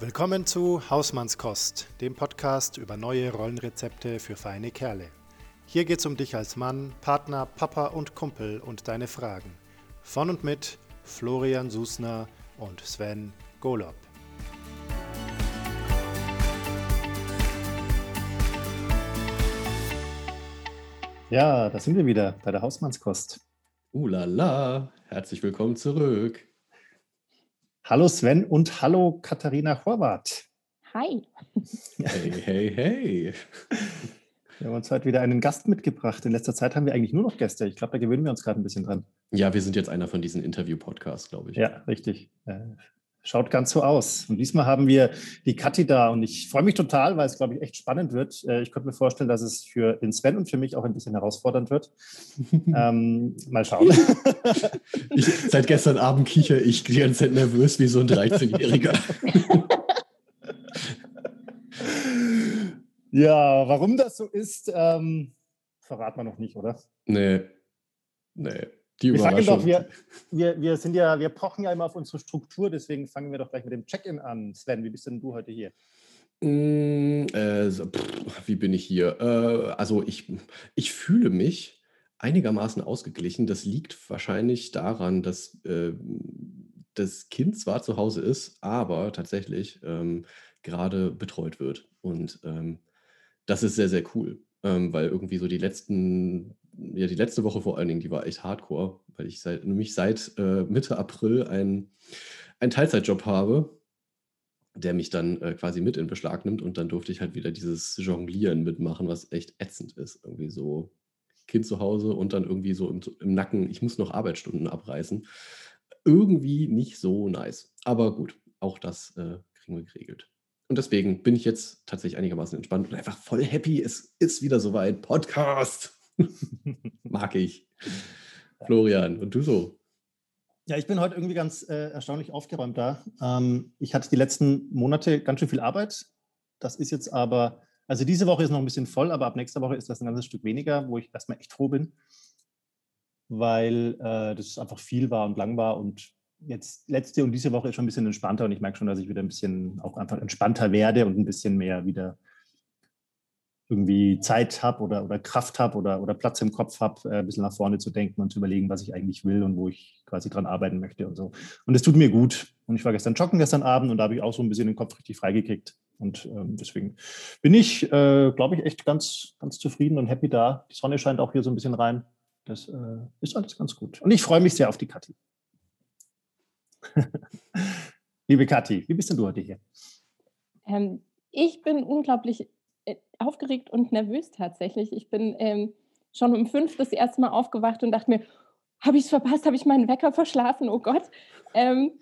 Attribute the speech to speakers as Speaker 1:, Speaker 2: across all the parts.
Speaker 1: Willkommen zu Hausmannskost, dem Podcast über neue Rollenrezepte für feine Kerle. Hier geht's um dich als Mann, Partner, Papa und Kumpel und deine Fragen. Von und mit Florian Susner und Sven Golob.
Speaker 2: Ja, da sind wir wieder bei der Hausmannskost.
Speaker 3: Uh la la, herzlich willkommen zurück.
Speaker 2: Hallo Sven und hallo Katharina Horvath.
Speaker 4: Hi.
Speaker 3: Hey, hey, hey.
Speaker 2: Wir haben uns heute wieder einen Gast mitgebracht. In letzter Zeit haben wir eigentlich nur noch Gäste. Ich glaube, da gewöhnen wir uns gerade ein bisschen dran.
Speaker 3: Ja, wir sind jetzt einer von diesen Interview-Podcasts, glaube ich.
Speaker 2: Ja, richtig. Schaut ganz so aus. Und diesmal haben wir die Kathi da und ich freue mich total, weil es, glaube ich, echt spannend wird. Äh, ich könnte mir vorstellen, dass es für den Sven und für mich auch ein bisschen herausfordernd wird. ähm, mal schauen.
Speaker 3: ich, seit gestern Abend kicher ich die ganze Zeit nervös wie so ein 13-Jähriger.
Speaker 2: ja, warum das so ist, ähm, verraten wir noch nicht, oder?
Speaker 3: Nee. Nee.
Speaker 2: Die wir fangen doch, wir, wir, wir sind ja, wir pochen ja immer auf unsere Struktur, deswegen fangen wir doch gleich mit dem Check-in an. Sven, wie bist denn du heute hier?
Speaker 3: Mm, äh, pff, wie bin ich hier? Äh, also ich, ich fühle mich einigermaßen ausgeglichen. Das liegt wahrscheinlich daran, dass äh, das Kind zwar zu Hause ist, aber tatsächlich ähm, gerade betreut wird. Und ähm, das ist sehr, sehr cool, ähm, weil irgendwie so die letzten ja, die letzte Woche vor allen Dingen, die war echt hardcore, weil ich seit, nämlich seit äh, Mitte April einen Teilzeitjob habe, der mich dann äh, quasi mit in Beschlag nimmt und dann durfte ich halt wieder dieses Jonglieren mitmachen, was echt ätzend ist. Irgendwie so Kind zu Hause und dann irgendwie so im, im Nacken, ich muss noch Arbeitsstunden abreißen. Irgendwie nicht so nice. Aber gut, auch das äh, kriegen wir geregelt. Und deswegen bin ich jetzt tatsächlich einigermaßen entspannt und einfach voll happy. Es ist wieder soweit. Podcast. Mag ich. Florian, und du so?
Speaker 2: Ja, ich bin heute irgendwie ganz äh, erstaunlich aufgeräumt da. Ähm, ich hatte die letzten Monate ganz schön viel Arbeit. Das ist jetzt aber, also diese Woche ist noch ein bisschen voll, aber ab nächster Woche ist das ein ganzes Stück weniger, wo ich erstmal echt froh bin, weil äh, das einfach viel war und lang war und jetzt letzte und diese Woche ist schon ein bisschen entspannter und ich merke schon, dass ich wieder ein bisschen auch einfach entspannter werde und ein bisschen mehr wieder irgendwie Zeit habe oder, oder Kraft habe oder, oder Platz im Kopf habe, äh, ein bisschen nach vorne zu denken und zu überlegen, was ich eigentlich will und wo ich quasi dran arbeiten möchte und so. Und es tut mir gut. Und ich war gestern joggen gestern Abend und da habe ich auch so ein bisschen den Kopf richtig freigekriegt. Und ähm, deswegen bin ich, äh, glaube ich, echt ganz, ganz zufrieden und happy da. Die Sonne scheint auch hier so ein bisschen rein. Das äh, ist alles ganz gut. Und ich freue mich sehr auf die Kathi. Liebe Kathi, wie bist denn du heute hier?
Speaker 4: Ähm, ich bin unglaublich aufgeregt und nervös tatsächlich. Ich bin ähm, schon um fünf das erste Mal aufgewacht und dachte mir, habe ich es verpasst? Habe ich meinen Wecker verschlafen? Oh Gott. Ähm,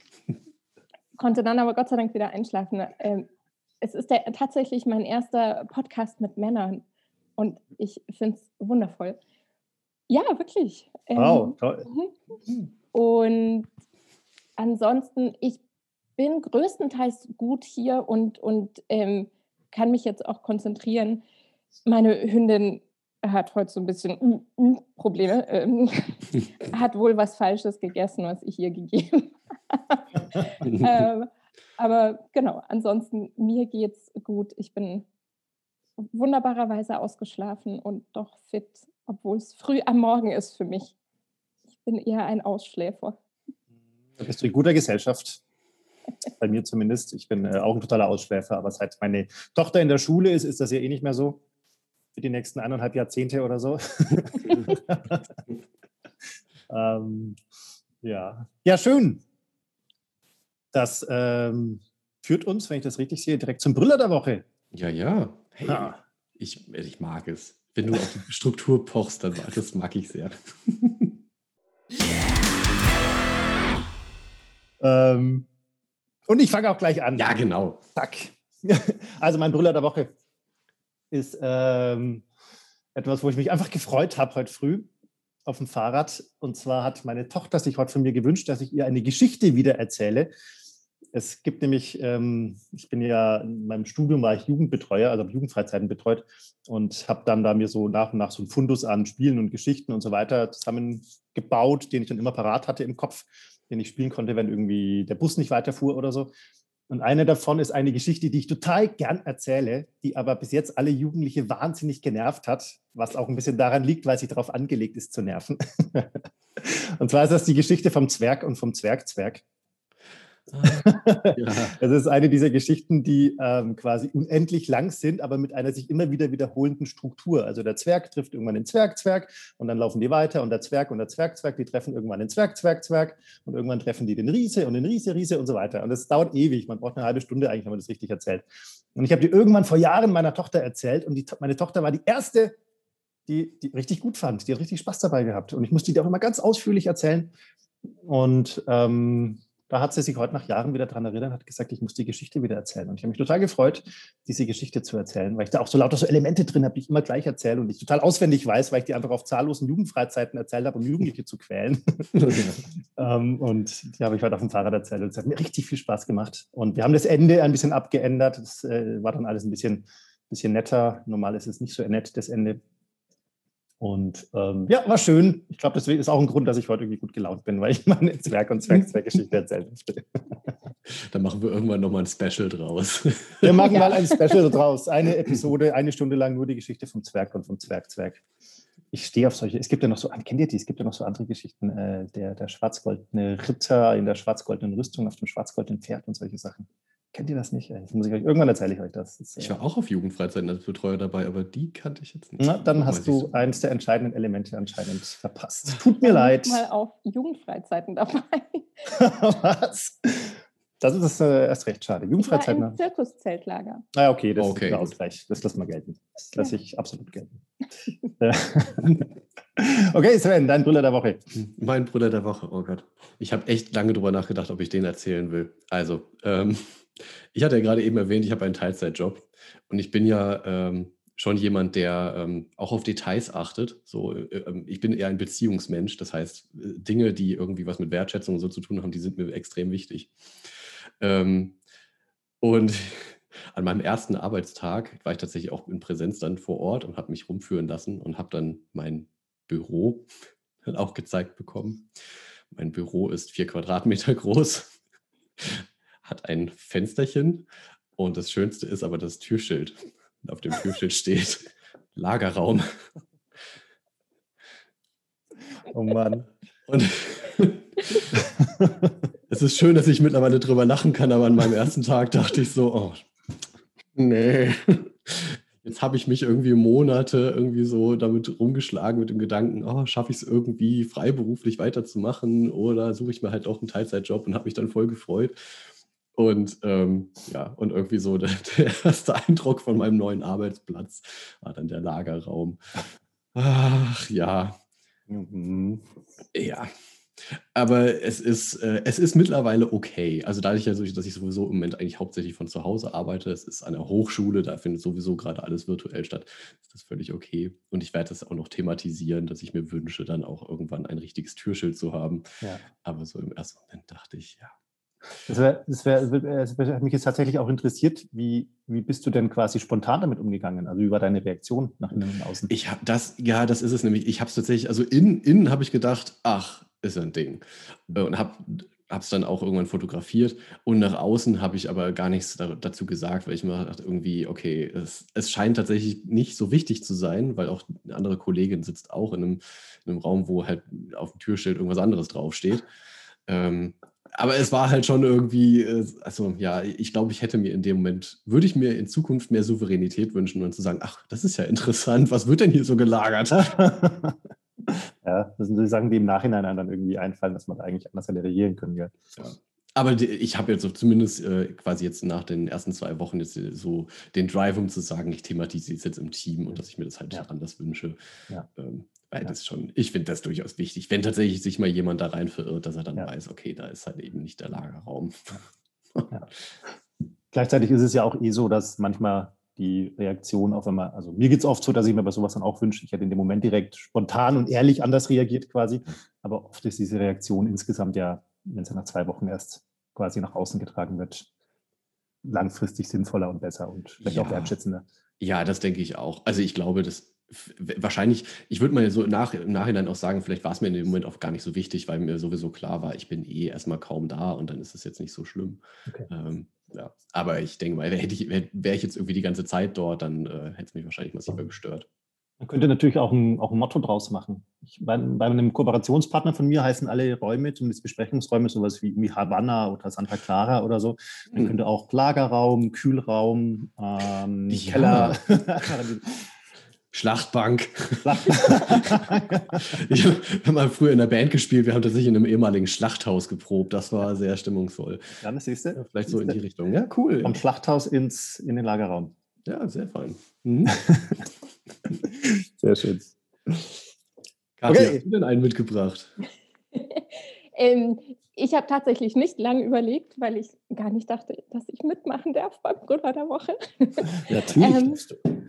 Speaker 4: konnte dann aber Gott sei Dank wieder einschlafen. Ähm, es ist der, tatsächlich mein erster Podcast mit Männern und ich finde es wundervoll. Ja, wirklich.
Speaker 2: Ähm, wow, toll.
Speaker 4: Mhm. Und ansonsten, ich bin größtenteils gut hier und, und ähm, kann mich jetzt auch konzentrieren. Meine Hündin hat heute so ein bisschen uh, uh, Probleme, ähm, hat wohl was Falsches gegessen, was ich ihr gegeben habe. ähm, aber genau, ansonsten, mir geht's gut. Ich bin wunderbarerweise ausgeschlafen und doch fit, obwohl es früh am Morgen ist für mich. Ich bin eher ein Ausschläfer.
Speaker 2: Da bist du in guter Gesellschaft bei mir zumindest. Ich bin äh, auch ein totaler Ausschläfer, aber seit meine Tochter in der Schule ist, ist das ja eh nicht mehr so. Für die nächsten eineinhalb Jahrzehnte oder so. ähm, ja. ja, schön. Das ähm, führt uns, wenn ich das richtig sehe, direkt zum Brüller der Woche.
Speaker 3: Ja, ja. Hey, ah. ich, ich mag es. Wenn du auf die Struktur pochst, dann das mag ich sehr.
Speaker 2: ähm, und ich fange auch gleich an.
Speaker 3: Ja, genau.
Speaker 2: Zack. Also mein Brüller der Woche ist ähm, etwas, wo ich mich einfach gefreut habe heute früh auf dem Fahrrad. Und zwar hat meine Tochter sich heute von mir gewünscht, dass ich ihr eine Geschichte wieder erzähle. Es gibt nämlich, ähm, ich bin ja in meinem Studium war ich Jugendbetreuer, also Jugendfreizeiten betreut und habe dann da mir so nach und nach so ein Fundus an Spielen und Geschichten und so weiter zusammengebaut, den ich dann immer parat hatte im Kopf den ich spielen konnte, wenn irgendwie der Bus nicht weiterfuhr oder so. Und eine davon ist eine Geschichte, die ich total gern erzähle, die aber bis jetzt alle Jugendliche wahnsinnig genervt hat, was auch ein bisschen daran liegt, weil sie darauf angelegt ist zu nerven. und zwar ist das die Geschichte vom Zwerg und vom Zwergzwerg. Das ist eine dieser Geschichten, die ähm, quasi unendlich lang sind, aber mit einer sich immer wieder wiederholenden Struktur. Also der Zwerg trifft irgendwann den Zwerg-Zwerg und dann laufen die weiter und der Zwerg und der Zwerg-Zwerg, die treffen irgendwann den Zwerg-Zwerg-Zwerg und irgendwann treffen die den Riese und den Riese-Riese und so weiter. Und das dauert ewig. Man braucht eine halbe Stunde eigentlich, wenn man das richtig erzählt. Und ich habe die irgendwann vor Jahren meiner Tochter erzählt und die, meine Tochter war die erste, die, die richtig gut fand. Die hat richtig Spaß dabei gehabt. Und ich musste die auch immer ganz ausführlich erzählen. Und ähm, da hat sie sich heute nach Jahren wieder daran erinnert, hat gesagt, ich muss die Geschichte wieder erzählen. Und ich habe mich total gefreut, diese Geschichte zu erzählen, weil ich da auch so lauter so Elemente drin habe, die ich immer gleich erzähle und ich total auswendig weiß, weil ich die einfach auf zahllosen Jugendfreizeiten erzählt habe, um Jugendliche zu quälen. ähm, und die habe ich heute auf dem Fahrrad erzählt und es hat mir richtig viel Spaß gemacht. Und wir haben das Ende ein bisschen abgeändert. Das äh, war dann alles ein bisschen, bisschen netter. Normal ist es nicht so nett, das Ende. Und ähm, ja, war schön. Ich glaube, das ist auch ein Grund, dass ich heute irgendwie gut gelaunt bin, weil ich meine Zwerg- und Zwergzwerggeschichte erzählen möchte.
Speaker 3: Dann machen wir irgendwann nochmal ein Special draus.
Speaker 2: Wir machen ja. mal ein Special draus. Eine Episode, eine Stunde lang nur die Geschichte vom Zwerg und vom Zwergzwerg. Ich stehe auf solche. Es gibt ja noch so, kennt ihr die? Es gibt ja noch so andere Geschichten. Äh, der, der schwarzgoldene Ritter in der schwarzgoldenen Rüstung auf dem schwarzgoldenen Pferd und solche Sachen. Kennt ihr das nicht? Das muss ich euch, irgendwann erzähle ich euch das. das
Speaker 3: ich war auch auf Jugendfreizeiten als Betreuer dabei, aber die kannte ich jetzt nicht.
Speaker 2: Na, dann hast du so. eins der entscheidenden Elemente anscheinend verpasst. Tut mir leid.
Speaker 4: Ich mal auf Jugendfreizeiten dabei.
Speaker 2: Was? Das ist äh, erst recht schade. Jugendfreizeiten.
Speaker 4: Ein Zirkuszeltlager.
Speaker 2: Ah, okay, das okay. ist der Ausgleich. Das lassen wir gelten. Das lasse ich absolut gelten. okay, Sven, dein Brüller der Woche.
Speaker 3: Mein Brüller der Woche, oh Gott. Ich habe echt lange darüber nachgedacht, ob ich den erzählen will. Also, ähm, ich hatte ja gerade eben erwähnt, ich habe einen Teilzeitjob und ich bin ja ähm, schon jemand, der ähm, auch auf Details achtet. So, äh, ähm, ich bin eher ein Beziehungsmensch, das heißt, äh, Dinge, die irgendwie was mit Wertschätzung und so zu tun haben, die sind mir extrem wichtig. Ähm, und an meinem ersten Arbeitstag war ich tatsächlich auch in Präsenz dann vor Ort und habe mich rumführen lassen und habe dann mein Büro dann auch gezeigt bekommen. Mein Büro ist vier Quadratmeter groß hat ein Fensterchen und das Schönste ist aber das Türschild. Und auf dem Türschild steht Lagerraum.
Speaker 2: Oh Mann.
Speaker 3: Und es ist schön, dass ich mittlerweile drüber lachen kann, aber an meinem ersten Tag dachte ich so, oh, nee. Jetzt habe ich mich irgendwie Monate irgendwie so damit rumgeschlagen mit dem Gedanken, oh, schaffe ich es irgendwie freiberuflich weiterzumachen oder suche ich mir halt auch einen Teilzeitjob und habe mich dann voll gefreut. Und ähm, ja, und irgendwie so der, der, erste Eindruck von meinem neuen Arbeitsplatz war dann der Lagerraum. Ach ja. Mhm. Ja. Aber es ist, äh, es ist mittlerweile okay. Also dadurch, dass ich sowieso im Moment eigentlich hauptsächlich von zu Hause arbeite, es ist an der Hochschule, da findet sowieso gerade alles virtuell statt, ist das völlig okay. Und ich werde das auch noch thematisieren, dass ich mir wünsche, dann auch irgendwann ein richtiges Türschild zu haben. Ja. Aber so im ersten Moment dachte ich, ja,
Speaker 2: das, wär, das, wär, das hat mich jetzt tatsächlich auch interessiert, wie, wie bist du denn quasi spontan damit umgegangen? Also wie war deine Reaktion nach innen und außen?
Speaker 3: Ich habe das, ja, das ist es nämlich. Ich habe es tatsächlich, also innen, innen habe ich gedacht, ach, ist ein Ding. Äh, und habe es dann auch irgendwann fotografiert und nach außen habe ich aber gar nichts da, dazu gesagt, weil ich mir dachte, irgendwie, okay, es, es, scheint tatsächlich nicht so wichtig zu sein, weil auch eine andere Kollegin sitzt auch in einem, in einem Raum, wo halt auf dem Türschild irgendwas anderes draufsteht. Ähm, aber es war halt schon irgendwie, äh, also ja, ich glaube, ich hätte mir in dem Moment, würde ich mir in Zukunft mehr Souveränität wünschen und zu sagen, ach, das ist ja interessant, was wird denn hier so gelagert?
Speaker 2: ja, das sind die Sachen, die im Nachhinein dann irgendwie einfallen, dass man eigentlich anders hätte reagieren können. Ja. ja.
Speaker 3: Aber ich habe jetzt zumindest äh, quasi jetzt nach den ersten zwei Wochen jetzt so den Drive, um zu sagen, ich thematisiere es jetzt im Team und dass ich mir das halt ja. anders wünsche. Ja. Ähm, weil ja. das schon, ich finde das durchaus wichtig, wenn tatsächlich sich mal jemand da rein verirrt, dass er dann weiß, okay, da ist halt eben nicht der Lagerraum.
Speaker 2: Gleichzeitig ist es ja auch eh so, dass manchmal die Reaktion auf einmal, also mir geht es oft so, dass ich mir bei sowas dann auch wünsche, ich hätte in dem Moment direkt spontan und ehrlich anders reagiert quasi. Aber oft ist diese Reaktion insgesamt ja, wenn es ja nach zwei Wochen erst quasi nach außen getragen wird, langfristig sinnvoller und besser und vielleicht auch wertschätzender.
Speaker 3: Ja, das denke ich auch. Also ich glaube, dass wahrscheinlich, ich würde mal so nach, im Nachhinein auch sagen, vielleicht war es mir in dem Moment auch gar nicht so wichtig, weil mir sowieso klar war, ich bin eh erstmal kaum da und dann ist es jetzt nicht so schlimm. Okay. Ähm, ja. Aber ich denke mal, wäre ich, wär, wär ich jetzt irgendwie die ganze Zeit dort, dann äh, hätte es mich wahrscheinlich massiver gestört.
Speaker 2: Man könnte natürlich auch ein, auch ein Motto draus machen. Ich, bei, bei, einem Kooperationspartner von mir heißen alle Räume, zumindest Besprechungsräume, sowas wie, wie Havanna oder Santa Clara oder so. Man mhm. könnte auch Lagerraum, Kühlraum, ähm, ja. Keller.
Speaker 3: Schlachtbank. ich habe mal früher in der Band gespielt. Wir haben tatsächlich in einem ehemaligen Schlachthaus geprobt. Das war sehr stimmungsvoll.
Speaker 2: Ja, das siehst du.
Speaker 3: Vielleicht so in die Richtung. Ja, cool.
Speaker 2: Vom Schlachthaus ins, in den Lagerraum.
Speaker 3: Ja, sehr fein. Mhm.
Speaker 2: sehr schön.
Speaker 3: Katja, okay. hast du denn einen mitgebracht?
Speaker 4: ähm, ich habe tatsächlich nicht lange überlegt, weil ich gar nicht dachte, dass ich mitmachen darf beim Brüller der Woche.
Speaker 2: Natürlich. ähm,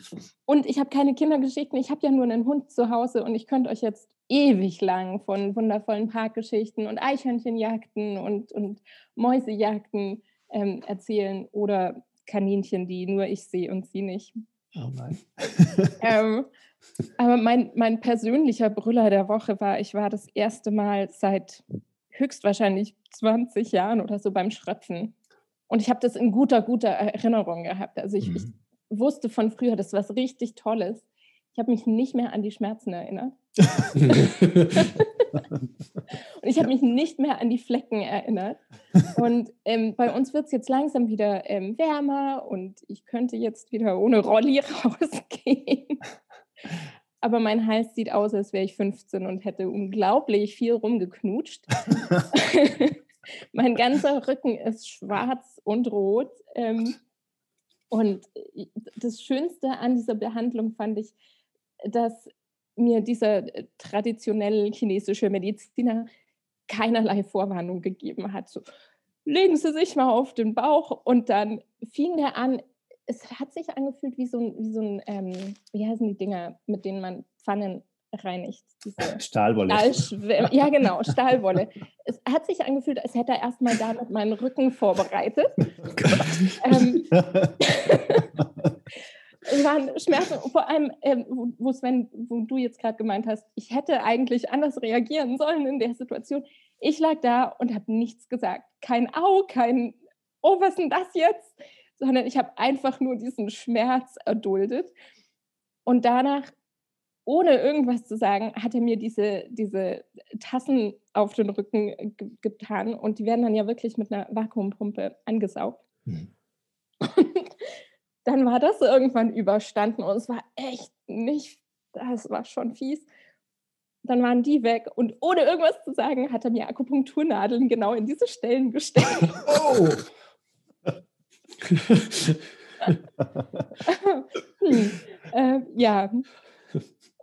Speaker 4: und ich habe keine Kindergeschichten. Ich habe ja nur einen Hund zu Hause und ich könnte euch jetzt ewig lang von wundervollen Parkgeschichten und Eichhörnchenjagden und, und Mäusejagden ähm, erzählen oder Kaninchen, die nur ich sehe und sie nicht.
Speaker 2: Oh nein.
Speaker 4: ähm, aber mein, mein persönlicher Brüller der Woche war, ich war das erste Mal seit höchstwahrscheinlich 20 Jahren oder so beim Schröpfen. Und ich habe das in guter, guter Erinnerung gehabt. Also ich, mhm. ich wusste von früher, das war was richtig Tolles. Ich habe mich nicht mehr an die Schmerzen erinnert. und ich habe mich nicht mehr an die Flecken erinnert. Und ähm, bei uns wird es jetzt langsam wieder ähm, wärmer und ich könnte jetzt wieder ohne Rolli rausgehen aber mein Hals sieht aus, als wäre ich 15 und hätte unglaublich viel rumgeknutscht. mein ganzer Rücken ist schwarz und rot. Ähm, und das Schönste an dieser Behandlung fand ich, dass mir dieser äh, traditionelle chinesische Mediziner keinerlei Vorwarnung gegeben hat. So, legen Sie sich mal auf den Bauch und dann fing er an, es hat sich angefühlt wie so ein, wie, so ein ähm, wie heißen die Dinger, mit denen man Pfannen reinigt.
Speaker 2: Diese Stahlwolle.
Speaker 4: ja, genau, Stahlwolle. Es hat sich angefühlt, als hätte er erstmal damit meinen Rücken vorbereitet. Oh ähm, es waren Schmerzen, vor allem, ähm, wo, wo Sven, wo du jetzt gerade gemeint hast, ich hätte eigentlich anders reagieren sollen in der Situation. Ich lag da und habe nichts gesagt. Kein Au, kein Oh, was ist denn das jetzt? sondern ich habe einfach nur diesen Schmerz erduldet. Und danach, ohne irgendwas zu sagen, hat er mir diese, diese Tassen auf den Rücken getan und die werden dann ja wirklich mit einer Vakuumpumpe angesaugt. Mhm. Dann war das irgendwann überstanden und es war echt nicht, das war schon fies. Dann waren die weg und ohne irgendwas zu sagen, hat er mir Akupunkturnadeln genau in diese Stellen gesteckt. Oh! hm. äh, ja,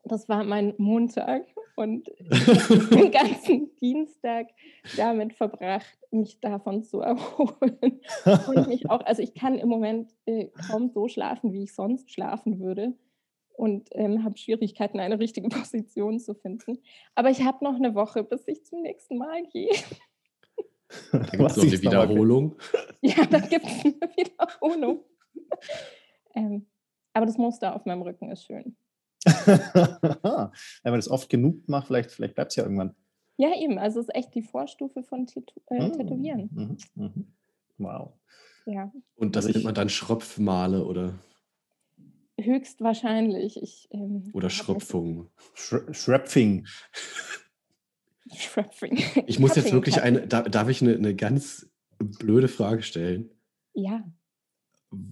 Speaker 4: das war mein Montag und den ganzen Dienstag damit verbracht, mich davon zu erholen. Und mich auch, also ich kann im Moment äh, kaum so schlafen, wie ich sonst schlafen würde. Und ähm, habe Schwierigkeiten, eine richtige Position zu finden. Aber ich habe noch eine Woche, bis ich zum nächsten Mal gehe.
Speaker 3: Da gibt es noch eine Wiederholung.
Speaker 4: Ja, da gibt es eine Wiederholung. ähm, aber das Muster auf meinem Rücken ist schön.
Speaker 2: Wenn man das oft genug macht, vielleicht, vielleicht bleibt es ja irgendwann.
Speaker 4: Ja, eben. Also es ist echt die Vorstufe von Tätow äh, Tätowieren. Mhm,
Speaker 2: mhm. Wow.
Speaker 4: Ja.
Speaker 3: Und das also nennt man dann Schröpfmale oder?
Speaker 4: Höchstwahrscheinlich. Ich,
Speaker 3: ähm, oder Schröpfung.
Speaker 2: Schröpfing.
Speaker 4: Schröpfing.
Speaker 3: Ich muss jetzt wirklich eine, darf ich eine, eine ganz blöde Frage stellen?
Speaker 4: Ja.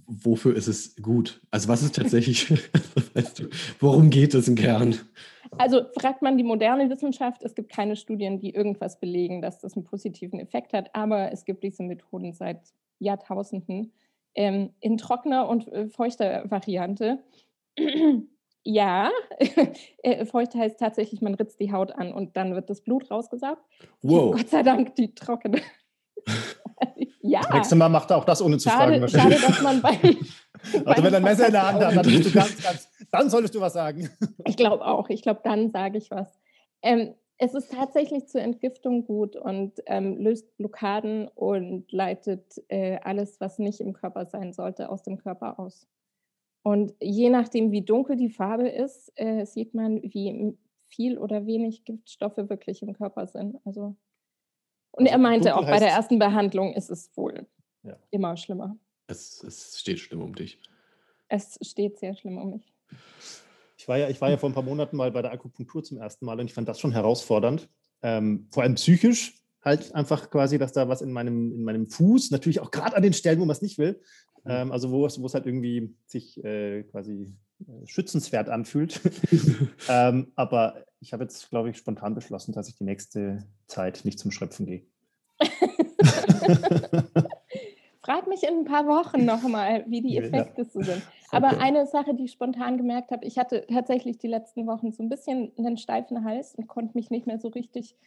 Speaker 3: Wofür ist es gut? Also was ist tatsächlich, weißt du, worum geht es im Kern?
Speaker 4: Also fragt man die moderne Wissenschaft, es gibt keine Studien, die irgendwas belegen, dass das einen positiven Effekt hat, aber es gibt diese Methoden seit Jahrtausenden ähm, in trockener und äh, feuchter Variante. Ja, äh, feucht heißt tatsächlich, man ritzt die Haut an und dann wird das Blut rausgesaugt.
Speaker 3: Wow.
Speaker 4: Gott sei Dank die trockene.
Speaker 2: ja. Das nächste Mal macht er auch das ohne zu schade,
Speaker 4: fragen. Schade, dass man beim,
Speaker 2: also wenn er ein Messer in der Hand hat, dann, du ganz, ganz, dann solltest du was sagen.
Speaker 4: Ich glaube auch. Ich glaube, dann sage ich was. Ähm, es ist tatsächlich zur Entgiftung gut und ähm, löst Blockaden und leitet äh, alles, was nicht im Körper sein sollte, aus dem Körper aus. Und je nachdem, wie dunkel die Farbe ist, äh, sieht man, wie viel oder wenig Giftstoffe wirklich im Körper sind. Also, und also er meinte auch bei der ersten Behandlung ist es wohl ja. immer schlimmer.
Speaker 3: Es, es steht schlimm um dich.
Speaker 4: Es steht sehr schlimm um mich.
Speaker 2: Ich war, ja, ich war ja vor ein paar Monaten mal bei der Akupunktur zum ersten Mal und ich fand das schon herausfordernd. Ähm, vor allem psychisch, halt einfach quasi, dass da was in meinem, in meinem Fuß, natürlich auch gerade an den Stellen, wo man es nicht will, mhm. ähm, also wo es, wo es halt irgendwie sich äh, quasi äh, schützenswert anfühlt. ähm, aber ich habe jetzt, glaube ich, spontan beschlossen, dass ich die nächste Zeit nicht zum Schröpfen gehe.
Speaker 4: Frag mich in ein paar Wochen nochmal, wie die Effekte so sind. Aber okay. eine Sache, die ich spontan gemerkt habe, ich hatte tatsächlich die letzten Wochen so ein bisschen einen steifen Hals und konnte mich nicht mehr so richtig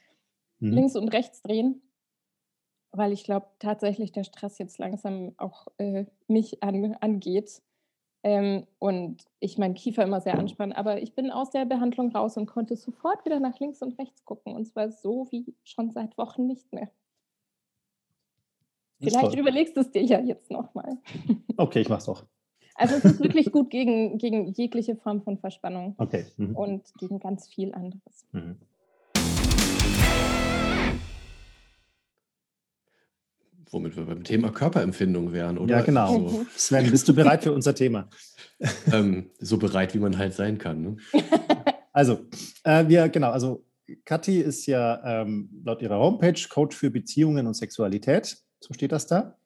Speaker 4: mhm. links und rechts drehen, weil ich glaube tatsächlich der Stress jetzt langsam auch äh, mich an, angeht. Ähm, und ich meinen Kiefer immer sehr anspanne. Aber ich bin aus der Behandlung raus und konnte sofort wieder nach links und rechts gucken. Und zwar so wie schon seit Wochen nicht mehr. Vielleicht überlegst du es dir ja jetzt nochmal.
Speaker 2: Okay, ich mach's doch.
Speaker 4: Also es ist wirklich gut gegen, gegen jegliche Form von Verspannung
Speaker 2: okay.
Speaker 4: Mhm. und gegen ganz viel anderes. Mhm.
Speaker 3: Womit wir beim Thema Körperempfindung wären, oder?
Speaker 2: Ja, genau.
Speaker 3: So.
Speaker 2: Sven, bist du bereit für unser Thema?
Speaker 3: ähm, so bereit, wie man halt sein kann. Ne?
Speaker 2: Also, äh, wir, genau, also Kathi ist ja ähm, laut ihrer Homepage Coach für Beziehungen und Sexualität. So steht das da.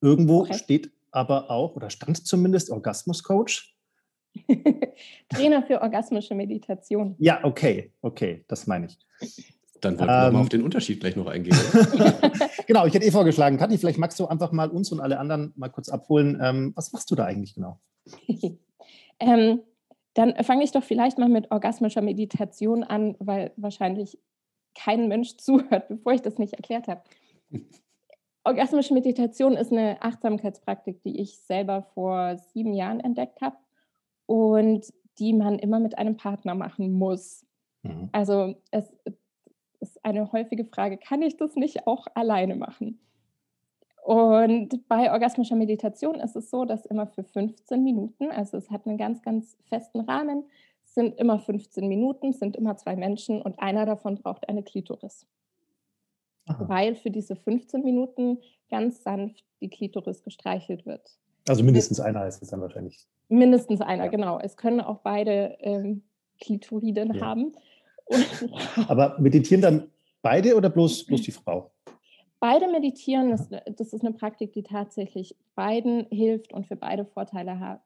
Speaker 2: Irgendwo okay. steht aber auch, oder stand zumindest Orgasmus-Coach.
Speaker 4: Trainer für orgasmische Meditation.
Speaker 2: Ja, okay, okay, das meine ich.
Speaker 3: Dann wollten wir ähm, mal auf den Unterschied gleich noch eingehen.
Speaker 2: genau, ich hätte eh vorgeschlagen, Kathi, vielleicht magst du einfach mal uns und alle anderen mal kurz abholen. Ähm, was machst du da eigentlich genau?
Speaker 4: ähm, dann fange ich doch vielleicht mal mit orgasmischer Meditation an, weil wahrscheinlich kein Mensch zuhört, bevor ich das nicht erklärt habe. Orgasmische Meditation ist eine Achtsamkeitspraktik, die ich selber vor sieben Jahren entdeckt habe und die man immer mit einem Partner machen muss. Mhm. Also es ist eine häufige Frage, kann ich das nicht auch alleine machen? Und bei orgasmischer Meditation ist es so, dass immer für 15 Minuten, also es hat einen ganz, ganz festen Rahmen, sind immer 15 Minuten, sind immer zwei Menschen und einer davon braucht eine Klitoris. Aha. weil für diese 15 Minuten ganz sanft die Klitoris gestreichelt wird.
Speaker 2: Also mindestens einer ist es dann wahrscheinlich.
Speaker 4: Mindestens einer, ja. genau. Es können auch beide ähm, Klitoriden ja. haben.
Speaker 2: Aber meditieren dann beide oder bloß, bloß die Frau?
Speaker 4: Beide meditieren, das, das ist eine Praktik, die tatsächlich beiden hilft und für beide Vorteile hat.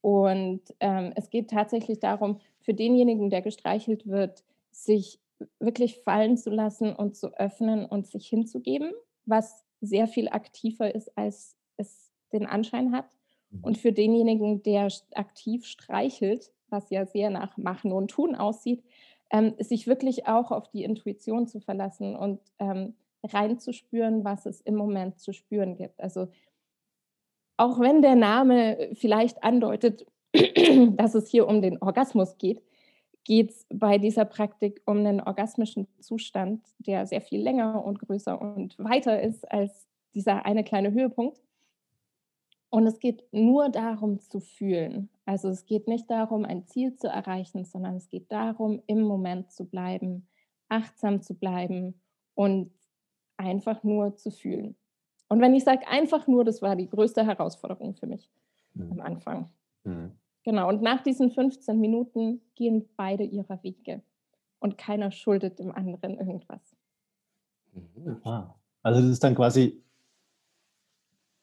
Speaker 4: Und ähm, es geht tatsächlich darum, für denjenigen, der gestreichelt wird, sich wirklich fallen zu lassen und zu öffnen und sich hinzugeben, was sehr viel aktiver ist, als es den Anschein hat. Mhm. Und für denjenigen, der aktiv streichelt, was ja sehr nach Machen und Tun aussieht, ähm, sich wirklich auch auf die Intuition zu verlassen und ähm, reinzuspüren, was es im Moment zu spüren gibt. Also auch wenn der Name vielleicht andeutet, dass es hier um den Orgasmus geht, geht es bei dieser Praktik um einen orgasmischen Zustand, der sehr viel länger und größer und weiter ist als dieser eine kleine Höhepunkt. Und es geht nur darum zu fühlen. Also es geht nicht darum, ein Ziel zu erreichen, sondern es geht darum, im Moment zu bleiben, achtsam zu bleiben und einfach nur zu fühlen. Und wenn ich sage einfach nur, das war die größte Herausforderung für mich mhm. am Anfang. Mhm. Genau, und nach diesen 15 Minuten gehen beide ihrer Wege und keiner schuldet dem anderen irgendwas.
Speaker 2: Ah, also das ist dann quasi,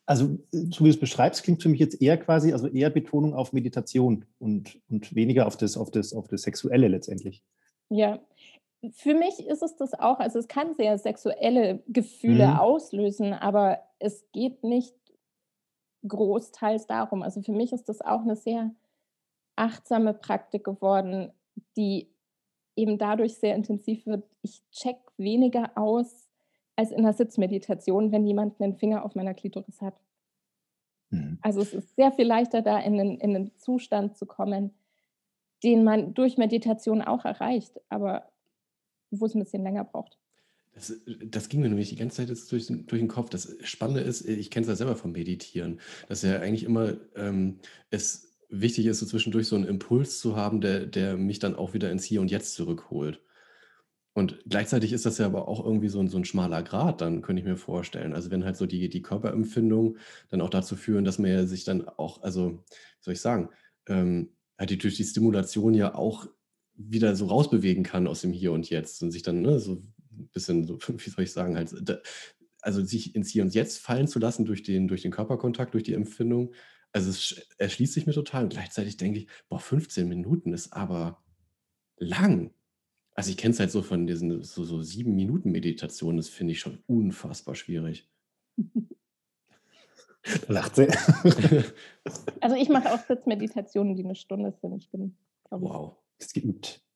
Speaker 2: also so wie du es beschreibst, klingt für mich jetzt eher quasi, also eher Betonung auf Meditation und, und weniger auf das, auf, das, auf das Sexuelle letztendlich.
Speaker 4: Ja, für mich ist es das auch, also es kann sehr sexuelle Gefühle mhm. auslösen, aber es geht nicht großteils darum. Also für mich ist das auch eine sehr achtsame Praktik geworden, die eben dadurch sehr intensiv wird. Ich check weniger aus als in der Sitzmeditation, wenn jemand einen Finger auf meiner Klitoris hat. Mhm. Also es ist sehr viel leichter, da in einen, in einen Zustand zu kommen, den man durch Meditation auch erreicht, aber wo es ein bisschen länger braucht.
Speaker 3: Das, das, ging mir nämlich die ganze Zeit jetzt durch, durch den Kopf. Das Spannende ist, ich kenne es ja selber vom Meditieren, dass ja eigentlich immer ähm, es wichtig ist, so zwischendurch so einen Impuls zu haben, der, der mich dann auch wieder ins Hier und Jetzt zurückholt. Und gleichzeitig ist das ja aber auch irgendwie so ein, so ein schmaler Grad, dann könnte ich mir vorstellen. Also wenn halt so die, die Körperempfindungen dann auch dazu führen, dass man ja sich dann auch, also, wie soll ich sagen, ähm, halt die, durch die Stimulation ja auch wieder so rausbewegen kann aus dem Hier und Jetzt und sich dann ne, so ein bisschen, so, wie soll ich sagen, halt, also sich ins Hier und Jetzt fallen zu lassen durch den, durch den Körperkontakt, durch die Empfindung. Also es erschließt sich mir total und gleichzeitig denke ich, boah, 15 Minuten ist aber lang. Also ich kenne es halt so von diesen so, so sieben Minuten Meditationen, das finde ich schon unfassbar schwierig.
Speaker 2: Lacht sie.
Speaker 4: Also ich mache auch Sitzmeditationen, die eine Stunde sind. Ich bin,
Speaker 2: wow, ist geübt.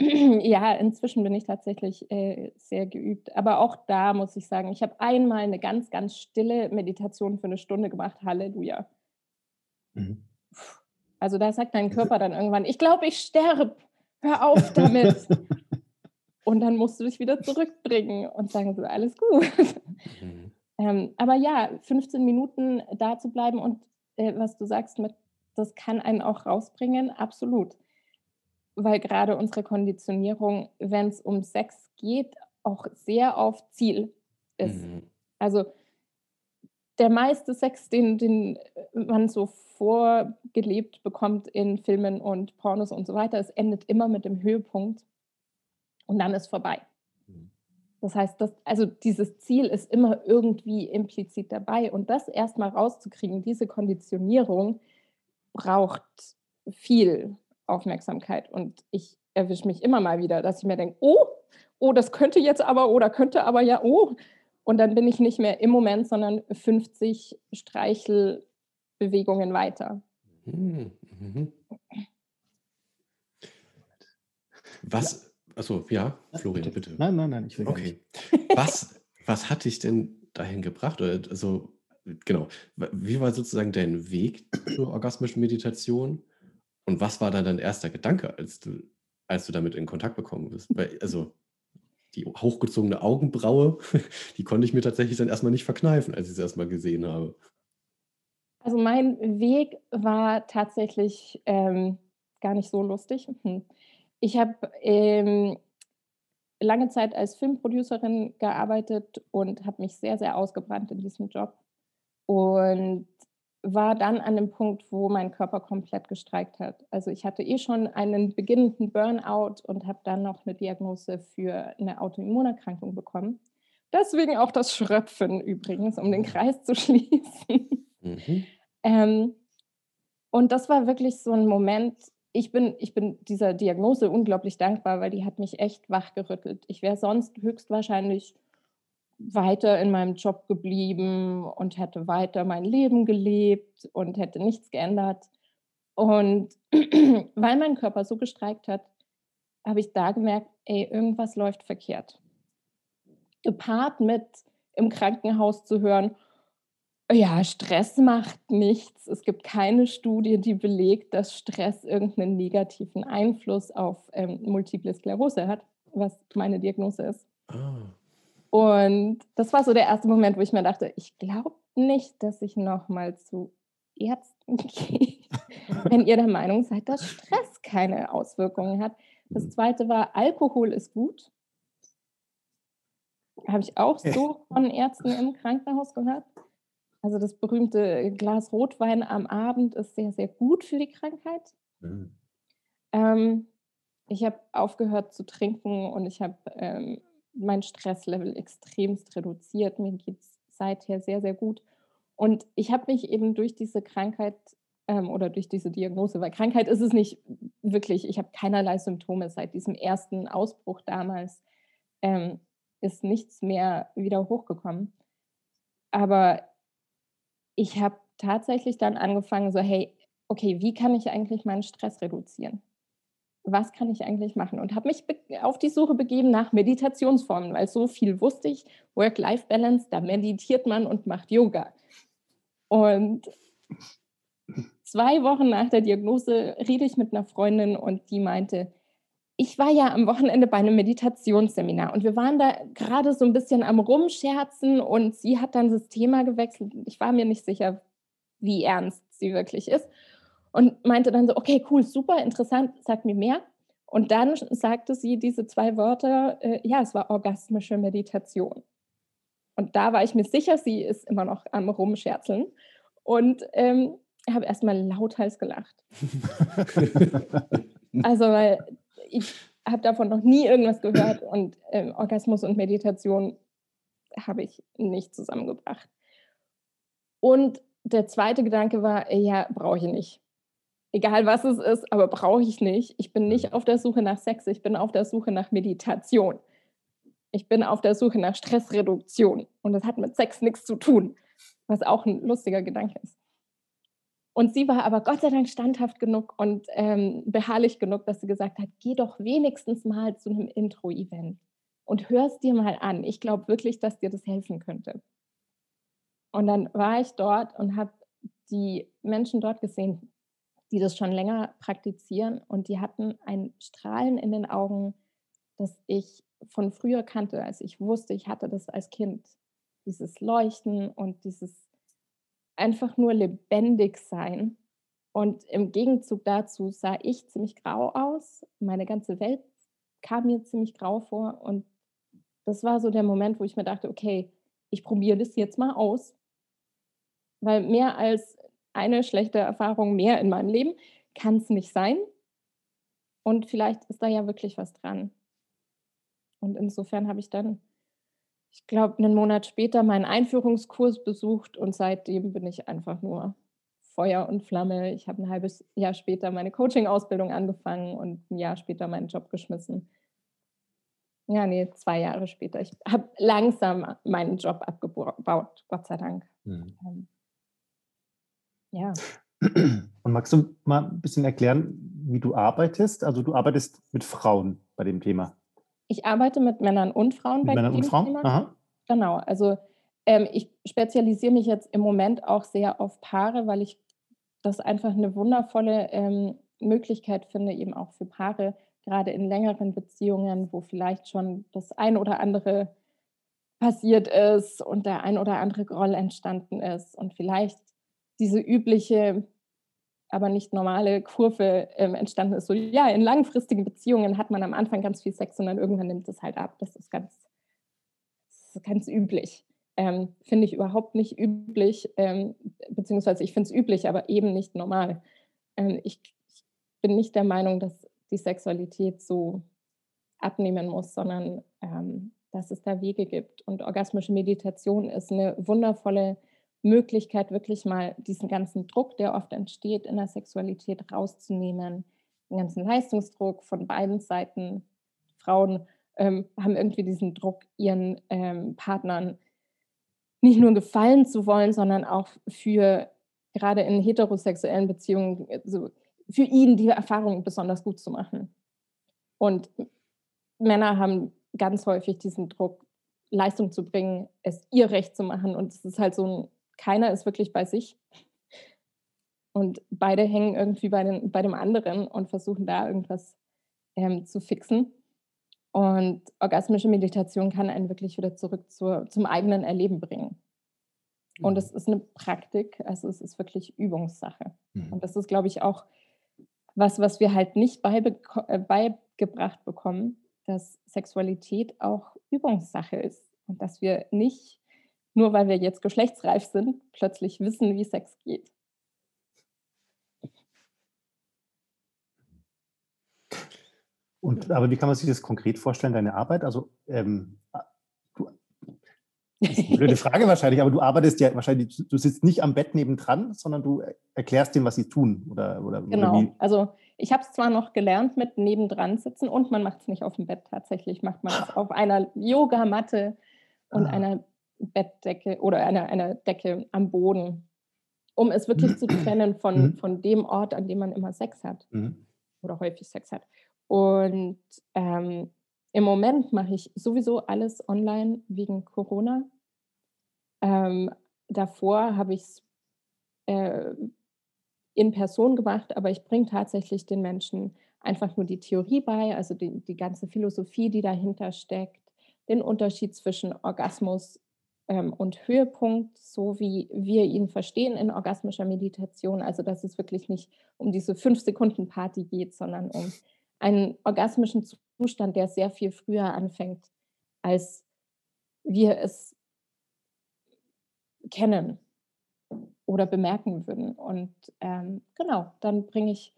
Speaker 4: Ja, inzwischen bin ich tatsächlich äh, sehr geübt. Aber auch da muss ich sagen, ich habe einmal eine ganz, ganz stille Meditation für eine Stunde gemacht. Halleluja. Mhm. Also da sagt dein Körper dann irgendwann, ich glaube, ich sterbe. Hör auf damit. und dann musst du dich wieder zurückbringen und sagen so, alles gut. Mhm. ähm, aber ja, 15 Minuten da zu bleiben und äh, was du sagst mit, das kann einen auch rausbringen, absolut. Weil gerade unsere Konditionierung, wenn es um Sex geht, auch sehr auf Ziel ist. Mhm. Also der meiste Sex, den, den man so vorgelebt bekommt in Filmen und Pornos und so weiter, es endet immer mit dem Höhepunkt und dann ist vorbei. Mhm. Das heißt, das, also dieses Ziel ist immer irgendwie implizit dabei und das erstmal rauszukriegen, diese Konditionierung braucht viel Aufmerksamkeit und ich erwische mich immer mal wieder, dass ich mir denke, oh, oh, das könnte jetzt aber oder könnte aber ja, oh, und dann bin ich nicht mehr im Moment, sondern 50 Streichelbewegungen weiter. Mhm. mhm.
Speaker 3: Was, achso, ja, Florian, bitte.
Speaker 2: Nein, nein, nein, ich
Speaker 3: will Okay. Was, was hat dich denn dahin gebracht? Also, genau, wie war sozusagen dein Weg zur orgasmischen Meditation? Und was war dann dein erster Gedanke, als du, als du damit in Kontakt bekommen bist? Weil, also, die hochgezogene Augenbraue, die konnte ich mir tatsächlich dann erstmal nicht verkneifen, als ich es erstmal gesehen habe.
Speaker 4: Also mein Weg war tatsächlich ähm, gar nicht so lustig. Ich habe ähm, lange Zeit als Filmproducerin gearbeitet und habe mich sehr, sehr ausgebrannt in diesem Job. Und war dann an dem Punkt, wo mein Körper komplett gestreikt hat. Also ich hatte eh schon einen beginnenden Burnout und habe dann noch eine Diagnose für eine Autoimmunerkrankung bekommen. Deswegen auch das Schröpfen übrigens, um den mhm. Kreis zu schließen. Mhm. ähm, und das war wirklich so ein Moment, ich bin, ich bin dieser Diagnose unglaublich dankbar, weil die hat mich echt wachgerüttelt. Ich wäre sonst höchstwahrscheinlich weiter in meinem Job geblieben und hätte weiter mein Leben gelebt und hätte nichts geändert. Und weil mein Körper so gestreikt hat, habe ich da gemerkt, ey, irgendwas läuft verkehrt. Gepaart mit im Krankenhaus zu hören, ja, Stress macht nichts. Es gibt keine Studie, die belegt, dass Stress irgendeinen negativen Einfluss auf ähm, Multiple Sklerose hat, was meine Diagnose ist. Ah. Und das war so der erste Moment, wo ich mir dachte, ich glaube nicht, dass ich nochmal zu Ärzten gehe, wenn ihr der Meinung seid, dass Stress keine Auswirkungen hat. Das zweite war, Alkohol ist gut. Habe ich auch so von Ärzten im Krankenhaus gehört. Also das berühmte Glas Rotwein am Abend ist sehr, sehr gut für die Krankheit. Mhm. Ähm, ich habe aufgehört zu trinken und ich habe ähm, mein Stresslevel extremst reduziert. Mir geht es seither sehr, sehr gut. Und ich habe mich eben durch diese Krankheit ähm, oder durch diese Diagnose, weil Krankheit ist es nicht wirklich, ich habe keinerlei Symptome seit diesem ersten Ausbruch damals, ähm, ist nichts mehr wieder hochgekommen. Aber ich habe tatsächlich dann angefangen, so, hey, okay, wie kann ich eigentlich meinen Stress reduzieren? was kann ich eigentlich machen? Und habe mich auf die Suche begeben nach Meditationsformen, weil so viel wusste ich, Work-Life-Balance, da meditiert man und macht Yoga. Und zwei Wochen nach der Diagnose rede ich mit einer Freundin und die meinte, ich war ja am Wochenende bei einem Meditationsseminar und wir waren da gerade so ein bisschen am Rumscherzen und sie hat dann das Thema gewechselt. Ich war mir nicht sicher, wie ernst sie wirklich ist und meinte dann so, okay, cool, super, interessant, sag mir mehr. Und dann sagte sie diese zwei Wörter, äh, ja, es war orgasmische Meditation. Und da war ich mir sicher, sie ist immer noch am Rumscherzeln. Und ähm, habe erstmal lauthals gelacht. also, weil ich habe davon noch nie irgendwas gehört und ähm, Orgasmus und Meditation habe ich nicht zusammengebracht. Und der zweite Gedanke war, ja, brauche ich nicht. Egal was es ist, aber brauche ich nicht. Ich bin nicht auf der Suche nach Sex, ich bin auf der Suche nach Meditation. Ich bin auf der Suche nach Stressreduktion. Und das hat mit Sex nichts zu tun, was auch ein lustiger Gedanke ist. Und sie war aber Gott sei Dank standhaft genug und ähm, beharrlich genug, dass sie gesagt hat, geh doch wenigstens mal zu einem Intro-Event und hör es dir mal an. Ich glaube wirklich, dass dir das helfen könnte. Und dann war ich dort und habe die Menschen dort gesehen, die das schon länger praktizieren und die hatten ein Strahlen in den Augen, das ich von früher kannte, als ich wusste, ich hatte das als Kind. Dieses Leuchten und dieses einfach nur lebendig sein. Und im Gegenzug dazu sah ich ziemlich grau aus. Meine ganze Welt kam mir ziemlich grau vor. Und das war so der Moment, wo ich mir dachte, okay, ich probiere das jetzt mal aus. Weil mehr als eine schlechte Erfahrung mehr in meinem Leben kann es nicht sein. Und vielleicht ist da ja wirklich was dran. Und insofern habe ich dann ich glaube, einen Monat später meinen Einführungskurs besucht und seitdem bin ich einfach nur Feuer und Flamme. Ich habe ein halbes Jahr später meine Coaching-Ausbildung angefangen und ein Jahr später meinen Job geschmissen. Ja, nee, zwei Jahre später. Ich habe langsam meinen Job abgebaut, Gott sei Dank. Mhm. Ähm,
Speaker 2: ja. Und magst du mal ein bisschen erklären, wie du arbeitest? Also du arbeitest mit Frauen bei dem Thema.
Speaker 4: Ich arbeite mit Männern und Frauen
Speaker 2: mit
Speaker 4: bei
Speaker 2: Männern und Frauen? Aha.
Speaker 4: Genau, also ähm, ich spezialisiere mich jetzt im Moment auch sehr auf Paare, weil ich das einfach eine wundervolle ähm, Möglichkeit finde, eben auch für Paare, gerade in längeren Beziehungen, wo vielleicht schon das ein oder andere passiert ist und der ein oder andere Groll entstanden ist und vielleicht diese übliche aber nicht normale Kurve ähm, entstanden ist. So, ja, in langfristigen Beziehungen hat man am Anfang ganz viel Sex und dann irgendwann nimmt es halt ab. Das ist ganz, das ist ganz üblich. Ähm, finde ich überhaupt nicht üblich, ähm, beziehungsweise ich finde es üblich, aber eben nicht normal. Ähm, ich, ich bin nicht der Meinung, dass die Sexualität so abnehmen muss, sondern ähm, dass es da Wege gibt. Und orgasmische Meditation ist eine wundervolle Möglichkeit, wirklich mal diesen ganzen Druck, der oft entsteht in der Sexualität, rauszunehmen. Den ganzen Leistungsdruck von beiden Seiten. Frauen ähm, haben irgendwie diesen Druck, ihren ähm, Partnern nicht nur gefallen zu wollen, sondern auch für gerade in heterosexuellen Beziehungen, so für ihn die Erfahrung besonders gut zu machen. Und Männer haben ganz häufig diesen Druck, Leistung zu bringen, es ihr Recht zu machen. Und es ist halt so ein keiner ist wirklich bei sich. Und beide hängen irgendwie bei, den, bei dem anderen und versuchen da irgendwas ähm, zu fixen. Und orgasmische Meditation kann einen wirklich wieder zurück zur, zum eigenen Erleben bringen. Und mhm. es ist eine Praktik, also es ist wirklich Übungssache. Mhm. Und das ist, glaube ich, auch was, was wir halt nicht äh, beigebracht bekommen, dass Sexualität auch Übungssache ist und dass wir nicht nur weil wir jetzt geschlechtsreif sind, plötzlich wissen, wie Sex geht.
Speaker 2: Und, aber wie kann man sich das konkret vorstellen, deine Arbeit? Also, ähm, du, das ist eine blöde Frage wahrscheinlich, aber du arbeitest ja wahrscheinlich, du sitzt nicht am Bett nebendran, sondern du erklärst denen, was sie tun. Oder, oder,
Speaker 4: genau,
Speaker 2: oder
Speaker 4: also ich habe es zwar noch gelernt mit nebendran sitzen und man macht es nicht auf dem Bett tatsächlich, macht man es auf einer Yogamatte und ah. einer Bettdecke oder einer, einer Decke am Boden, um es wirklich zu trennen von, mhm. von dem Ort, an dem man immer Sex hat mhm. oder häufig Sex hat. Und ähm, im Moment mache ich sowieso alles online wegen Corona. Ähm, davor habe ich es äh, in Person gemacht, aber ich bringe tatsächlich den Menschen einfach nur die Theorie bei, also die, die ganze Philosophie, die dahinter steckt, den Unterschied zwischen Orgasmus ähm, und Höhepunkt, so wie wir ihn verstehen in orgasmischer Meditation. Also dass es wirklich nicht um diese fünf Sekunden Party geht, sondern um einen orgasmischen Zustand, der sehr viel früher anfängt, als wir es kennen oder bemerken würden. Und ähm, genau, dann bringe ich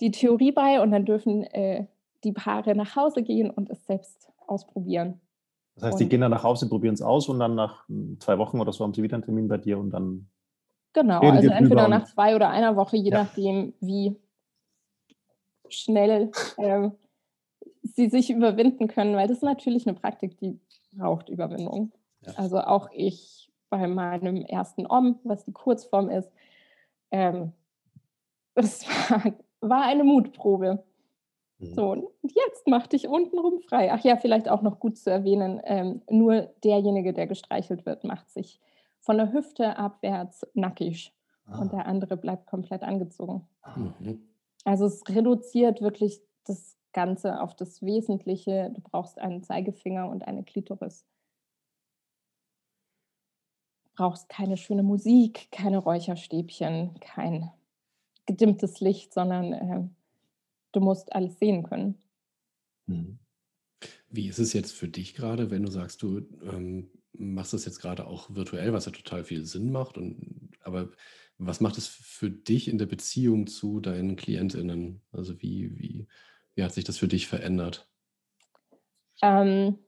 Speaker 4: die Theorie bei und dann dürfen äh, die Paare nach Hause gehen und es selbst ausprobieren.
Speaker 2: Das heißt, und, die gehen dann nach Hause, probieren es aus und dann nach hm, zwei Wochen oder so haben sie wieder einen Termin bei dir und dann.
Speaker 4: Genau, also entweder nach zwei oder einer Woche, je ja. nachdem, wie schnell äh, sie sich überwinden können, weil das ist natürlich eine Praktik, die braucht Überwindung. Ja. Also auch ich bei meinem ersten Om, was die Kurzform ist, ähm, das war, war eine Mutprobe. Mhm. So, und jetzt mach dich untenrum frei. Ach ja, vielleicht auch noch gut zu erwähnen, ähm, nur derjenige, der gestreichelt wird, macht sich von der Hüfte abwärts nackig ah. und der andere bleibt komplett angezogen. Mhm. Also es reduziert wirklich das Ganze auf das Wesentliche. Du brauchst einen Zeigefinger und eine Klitoris. Du brauchst keine schöne Musik, keine Räucherstäbchen, kein gedimmtes Licht, sondern äh, du musst alles sehen können.
Speaker 3: Mhm. Wie ist es jetzt für dich gerade, wenn du sagst, du ähm, machst das jetzt gerade auch virtuell, was ja total viel Sinn macht, und, aber was macht es für dich in der Beziehung zu deinen KlientInnen? Also wie, wie, wie hat sich das für dich verändert?
Speaker 4: Ähm,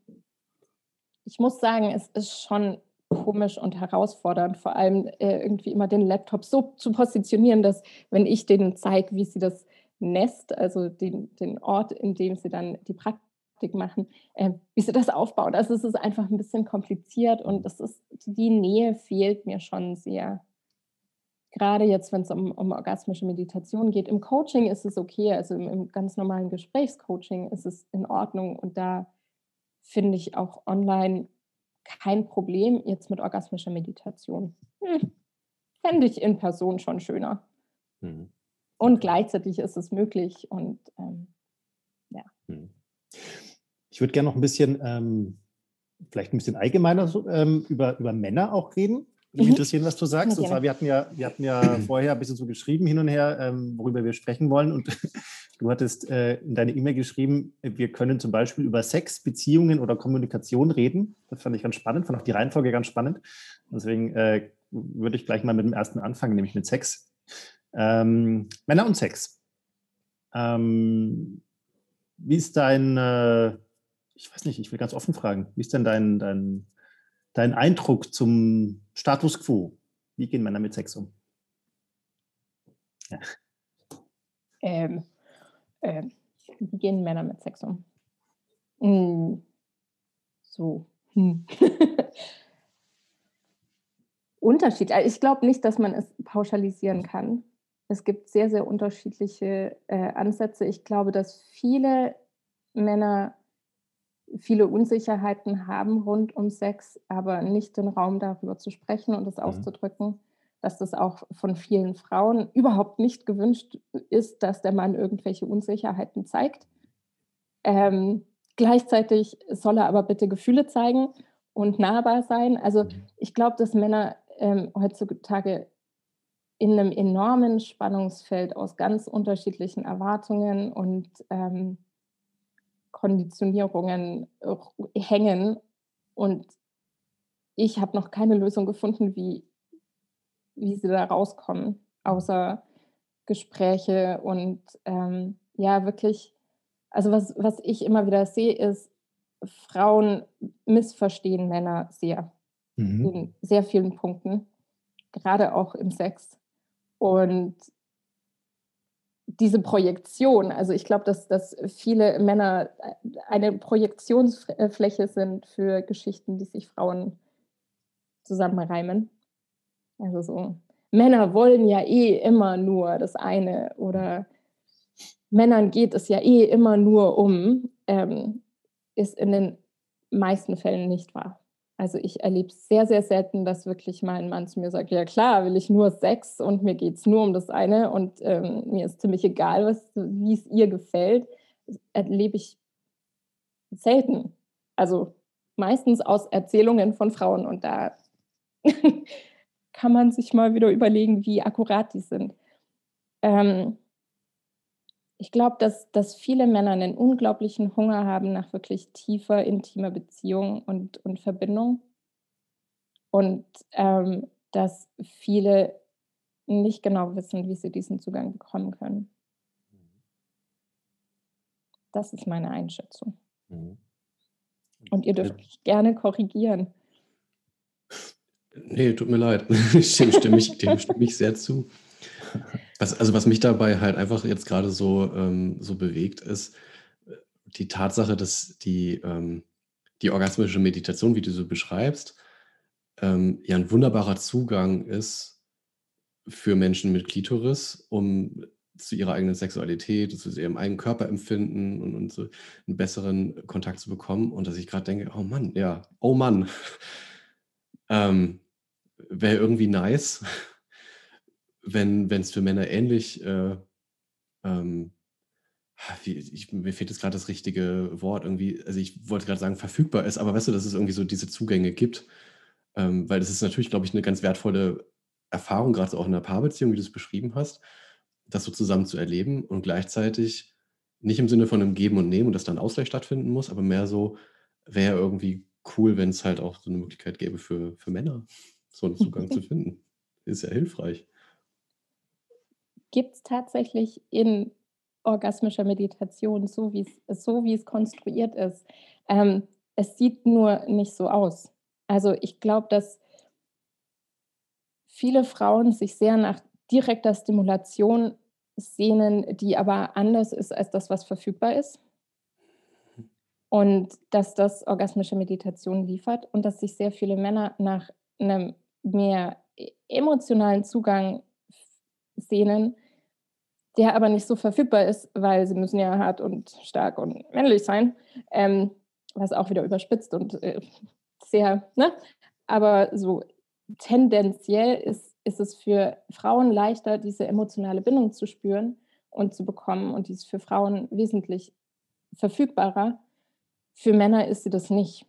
Speaker 4: ich muss sagen, es ist schon komisch und herausfordernd, vor allem äh, irgendwie immer den Laptop so zu positionieren, dass wenn ich denen zeige, wie sie das Nest, also den, den Ort, in dem sie dann die Praktik machen, äh, wie sie das aufbauen. Also es ist einfach ein bisschen kompliziert und das ist, die Nähe fehlt mir schon sehr gerade jetzt, wenn es um, um orgasmische Meditation geht, im Coaching ist es okay, also im, im ganz normalen Gesprächscoaching ist es in Ordnung und da finde ich auch online kein Problem jetzt mit orgasmischer Meditation. Hm. Fände ich in Person schon schöner. Mhm. Und gleichzeitig ist es möglich und ähm, ja. Mhm.
Speaker 2: Ich würde gerne noch ein bisschen, ähm, vielleicht ein bisschen allgemeiner ähm, über, über Männer auch reden mich mhm. interessieren, was du sagst. Und zwar, wir hatten ja, wir hatten ja vorher ein bisschen so geschrieben hin und her, ähm, worüber wir sprechen wollen. Und du hattest äh, in deine E-Mail geschrieben, wir können zum Beispiel über Sex, Beziehungen oder Kommunikation reden. Das fand ich ganz spannend, fand auch die Reihenfolge ganz spannend. Deswegen äh, würde ich gleich mal mit dem ersten anfangen, nämlich mit Sex. Ähm, Männer und Sex. Ähm, wie ist dein, äh, ich weiß nicht, ich will ganz offen fragen, wie ist denn dein, dein dein Eindruck zum Status quo? Wie gehen Männer mit Sex um?
Speaker 4: Ja. Ähm, äh, wie gehen Männer mit Sex um? Hm. So. Hm. Unterschied. Also ich glaube nicht, dass man es pauschalisieren kann. Es gibt sehr, sehr unterschiedliche äh, Ansätze. Ich glaube, dass viele Männer viele Unsicherheiten haben rund um Sex, aber nicht den Raum darüber zu sprechen und es mhm. auszudrücken, dass das auch von vielen Frauen überhaupt nicht gewünscht ist, dass der Mann irgendwelche Unsicherheiten zeigt. Ähm, gleichzeitig soll er aber bitte Gefühle zeigen und nahbar sein. Also mhm. ich glaube, dass Männer ähm, heutzutage in einem enormen Spannungsfeld aus ganz unterschiedlichen Erwartungen und ähm, Konditionierungen hängen. Und ich habe noch keine Lösung gefunden, wie, wie sie da rauskommen, außer Gespräche und ähm, ja, wirklich, also was, was ich immer wieder sehe, ist, Frauen missverstehen Männer sehr, mhm. in sehr vielen Punkten, gerade auch im Sex. Und diese Projektion, also ich glaube, dass, dass viele Männer eine Projektionsfläche sind für Geschichten, die sich Frauen zusammenreimen. Also so, Männer wollen ja eh immer nur das eine oder Männern geht es ja eh immer nur um, ähm, ist in den meisten Fällen nicht wahr. Also ich erlebe sehr, sehr selten, dass wirklich mein Mann zu mir sagt, ja klar, will ich nur Sex und mir geht es nur um das eine und ähm, mir ist ziemlich egal, wie es ihr gefällt. Das erlebe ich selten. Also meistens aus Erzählungen von Frauen und da kann man sich mal wieder überlegen, wie akkurat die sind. Ähm, ich glaube, dass, dass viele Männer einen unglaublichen Hunger haben nach wirklich tiefer, intimer Beziehung und, und Verbindung. Und ähm, dass viele nicht genau wissen, wie sie diesen Zugang bekommen können. Das ist meine Einschätzung. Mhm. Und ihr dürft mich gerne korrigieren.
Speaker 3: Nee, tut mir leid. Dem stimme ich, dem stimme ich sehr zu. Was, also was mich dabei halt einfach jetzt gerade so, ähm, so bewegt, ist äh, die Tatsache, dass die, ähm, die orgasmische Meditation, wie du so beschreibst, ähm, ja ein wunderbarer Zugang ist für Menschen mit Klitoris, um zu ihrer eigenen Sexualität, zu ihrem eigenen Körperempfinden und, und so einen besseren Kontakt zu bekommen. Und dass ich gerade denke, oh Mann, ja, oh Mann, ähm, wäre irgendwie nice, wenn es für Männer ähnlich, äh, ähm, wie, ich, mir fehlt jetzt gerade das richtige Wort, irgendwie, also ich wollte gerade sagen, verfügbar ist, aber weißt du, dass es irgendwie so diese Zugänge gibt, ähm, weil das ist natürlich, glaube ich, eine ganz wertvolle Erfahrung, gerade auch in einer Paarbeziehung, wie du es beschrieben hast, das so zusammen zu erleben und gleichzeitig nicht im Sinne von einem Geben und Nehmen und dass dann Ausgleich stattfinden muss, aber mehr so, wäre irgendwie cool, wenn es halt auch so eine Möglichkeit gäbe für, für Männer, so einen Zugang zu finden. Ist ja hilfreich
Speaker 4: gibt es tatsächlich in orgasmischer Meditation, so wie es, so wie es konstruiert ist. Ähm, es sieht nur nicht so aus. Also ich glaube, dass viele Frauen sich sehr nach direkter Stimulation sehnen, die aber anders ist als das, was verfügbar ist. Und dass das orgasmische Meditation liefert und dass sich sehr viele Männer nach einem mehr e-, emotionalen Zugang sehnen, der aber nicht so verfügbar ist, weil sie müssen ja hart und stark und männlich sein, ähm, was auch wieder überspitzt und äh, sehr, ne? Aber so tendenziell ist, ist es für Frauen leichter, diese emotionale Bindung zu spüren und zu bekommen und die ist für Frauen wesentlich verfügbarer. Für Männer ist sie das nicht.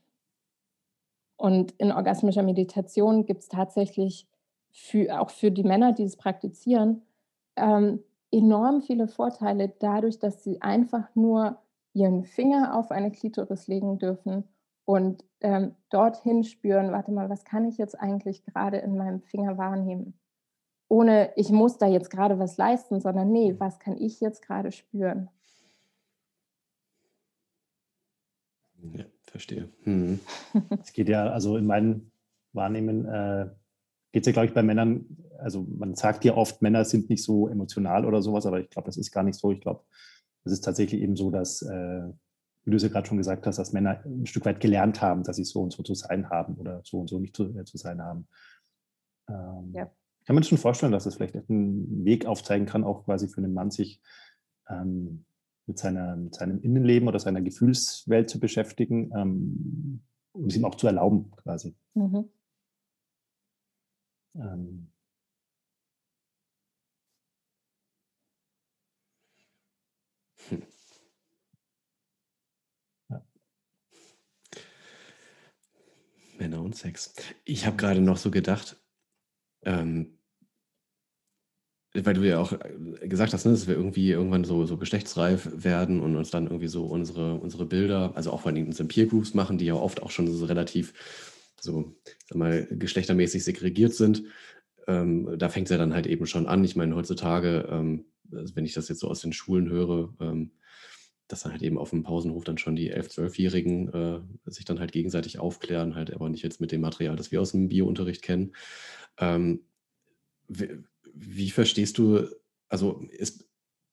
Speaker 4: Und in orgasmischer Meditation gibt es tatsächlich für, auch für die Männer, die es praktizieren, ähm, enorm viele Vorteile dadurch, dass sie einfach nur ihren Finger auf eine Klitoris legen dürfen und ähm, dorthin spüren, warte mal, was kann ich jetzt eigentlich gerade in meinem Finger wahrnehmen? Ohne, ich muss da jetzt gerade was leisten, sondern nee, was kann ich jetzt gerade spüren?
Speaker 3: Ja, verstehe. Hm.
Speaker 2: Es geht ja, also in meinem Wahrnehmen äh, geht es ja, glaube ich, bei Männern, also man sagt ja oft, Männer sind nicht so emotional oder sowas, aber ich glaube, das ist gar nicht so. Ich glaube, es ist tatsächlich eben so, dass, äh, wie du es ja gerade schon gesagt hast, dass Männer ein Stück weit gelernt haben, dass sie so und so zu sein haben oder so und so nicht zu, äh, zu sein haben. Ähm, ja. Kann man sich schon vorstellen, dass es vielleicht einen Weg aufzeigen kann, auch quasi für einen Mann, sich ähm, mit, seiner, mit seinem Innenleben oder seiner Gefühlswelt zu beschäftigen, ähm, um es ihm auch zu erlauben, quasi. Mhm. Ähm,
Speaker 3: hm. Männer und Sex. Ich habe gerade noch so gedacht, ähm, weil du ja auch äh, gesagt hast, ne, dass wir irgendwie irgendwann so, so geschlechtsreif werden und uns dann irgendwie so unsere, unsere Bilder, also auch vor allem unsere Peer Groups machen, die ja oft auch schon so relativ so, sag mal, geschlechtermäßig segregiert sind. Ähm, da fängt es ja dann halt eben schon an. Ich meine, heutzutage, ähm, also wenn ich das jetzt so aus den Schulen höre, ähm, dass dann halt eben auf dem Pausenhof dann schon die 11-, 12-Jährigen äh, sich dann halt gegenseitig aufklären, halt aber nicht jetzt mit dem Material, das wir aus dem Biounterricht kennen. Ähm, wie, wie, verstehst du, also ist,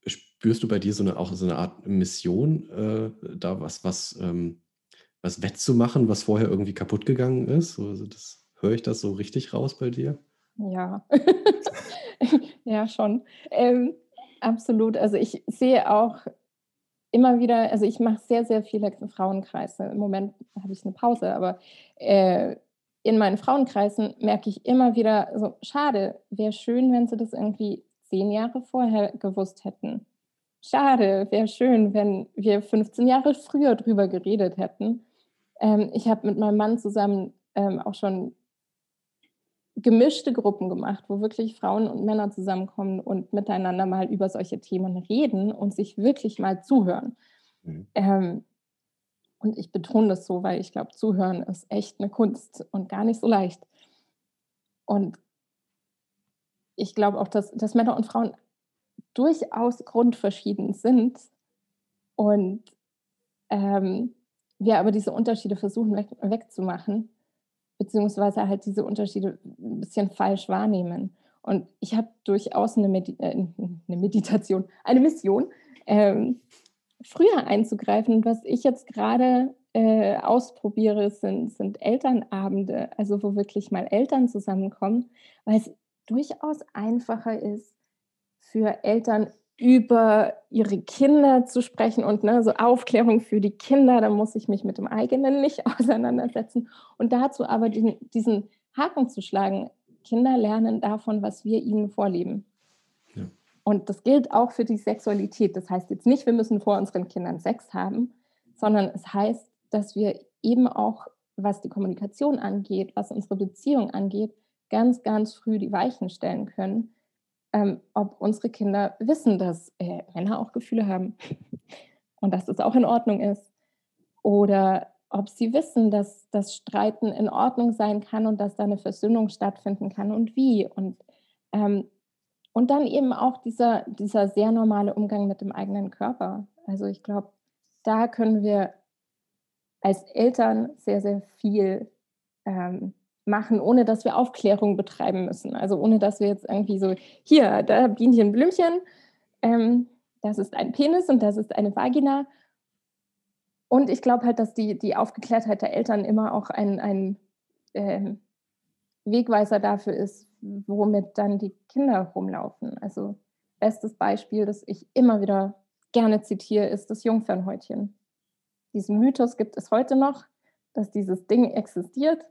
Speaker 3: spürst du bei dir so eine, auch so eine Art Mission, äh, da was, was ähm, was wettzumachen, was vorher irgendwie kaputt gegangen ist? Also das, höre ich das so richtig raus bei dir?
Speaker 4: Ja, ja, schon. Ähm, absolut. Also ich sehe auch immer wieder, also ich mache sehr, sehr viele Frauenkreise. Im Moment habe ich eine Pause, aber äh, in meinen Frauenkreisen merke ich immer wieder so, schade, wäre schön, wenn sie das irgendwie zehn Jahre vorher gewusst hätten. Schade, wäre schön, wenn wir 15 Jahre früher drüber geredet hätten. Ähm, ich habe mit meinem Mann zusammen ähm, auch schon gemischte Gruppen gemacht, wo wirklich Frauen und Männer zusammenkommen und miteinander mal über solche Themen reden und sich wirklich mal zuhören. Mhm. Ähm, und ich betone das so, weil ich glaube, zuhören ist echt eine Kunst und gar nicht so leicht. Und ich glaube auch, dass, dass Männer und Frauen durchaus grundverschieden sind und ähm, wir aber diese Unterschiede versuchen weg, wegzumachen, beziehungsweise halt diese Unterschiede ein bisschen falsch wahrnehmen. Und ich habe durchaus eine, Medi äh, eine, Meditation, eine Mission, ähm, früher einzugreifen. Was ich jetzt gerade äh, ausprobiere, sind, sind Elternabende, also wo wirklich mal Eltern zusammenkommen, weil es durchaus einfacher ist, für Eltern über ihre Kinder zu sprechen und ne, so Aufklärung für die Kinder, da muss ich mich mit dem eigenen nicht auseinandersetzen. Und dazu aber den, diesen Haken zu schlagen, Kinder lernen davon, was wir ihnen vorleben. Ja. Und das gilt auch für die Sexualität. Das heißt jetzt nicht, wir müssen vor unseren Kindern Sex haben, sondern es heißt, dass wir eben auch, was die Kommunikation angeht, was unsere Beziehung angeht, ganz, ganz früh die Weichen stellen können ähm, ob unsere Kinder wissen, dass äh, Männer auch Gefühle haben und dass das auch in Ordnung ist. Oder ob sie wissen, dass das Streiten in Ordnung sein kann und dass da eine Versöhnung stattfinden kann und wie. Und, ähm, und dann eben auch dieser, dieser sehr normale Umgang mit dem eigenen Körper. Also ich glaube, da können wir als Eltern sehr, sehr viel ähm, machen, ohne dass wir Aufklärung betreiben müssen. Also ohne dass wir jetzt irgendwie so, hier, da Bienchen, Blümchen, ähm, das ist ein Penis und das ist eine Vagina. Und ich glaube halt, dass die, die Aufgeklärtheit der Eltern immer auch ein, ein äh, Wegweiser dafür ist, womit dann die Kinder rumlaufen. Also bestes Beispiel, das ich immer wieder gerne zitiere, ist das Jungfernhäutchen. Diesen Mythos gibt es heute noch, dass dieses Ding existiert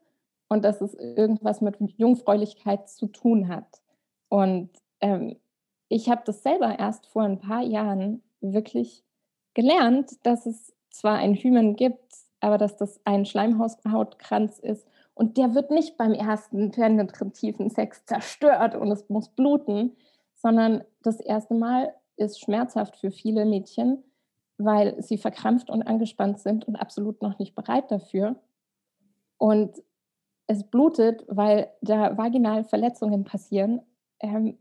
Speaker 4: und dass es irgendwas mit Jungfräulichkeit zu tun hat. Und ähm, ich habe das selber erst vor ein paar Jahren wirklich gelernt, dass es zwar ein Hymen gibt, aber dass das ein Schleimhautkranz ist und der wird nicht beim ersten penetrativen Sex zerstört und es muss bluten, sondern das erste Mal ist schmerzhaft für viele Mädchen, weil sie verkrampft und angespannt sind und absolut noch nicht bereit dafür. Und es blutet, weil da vaginal Verletzungen passieren, ähm,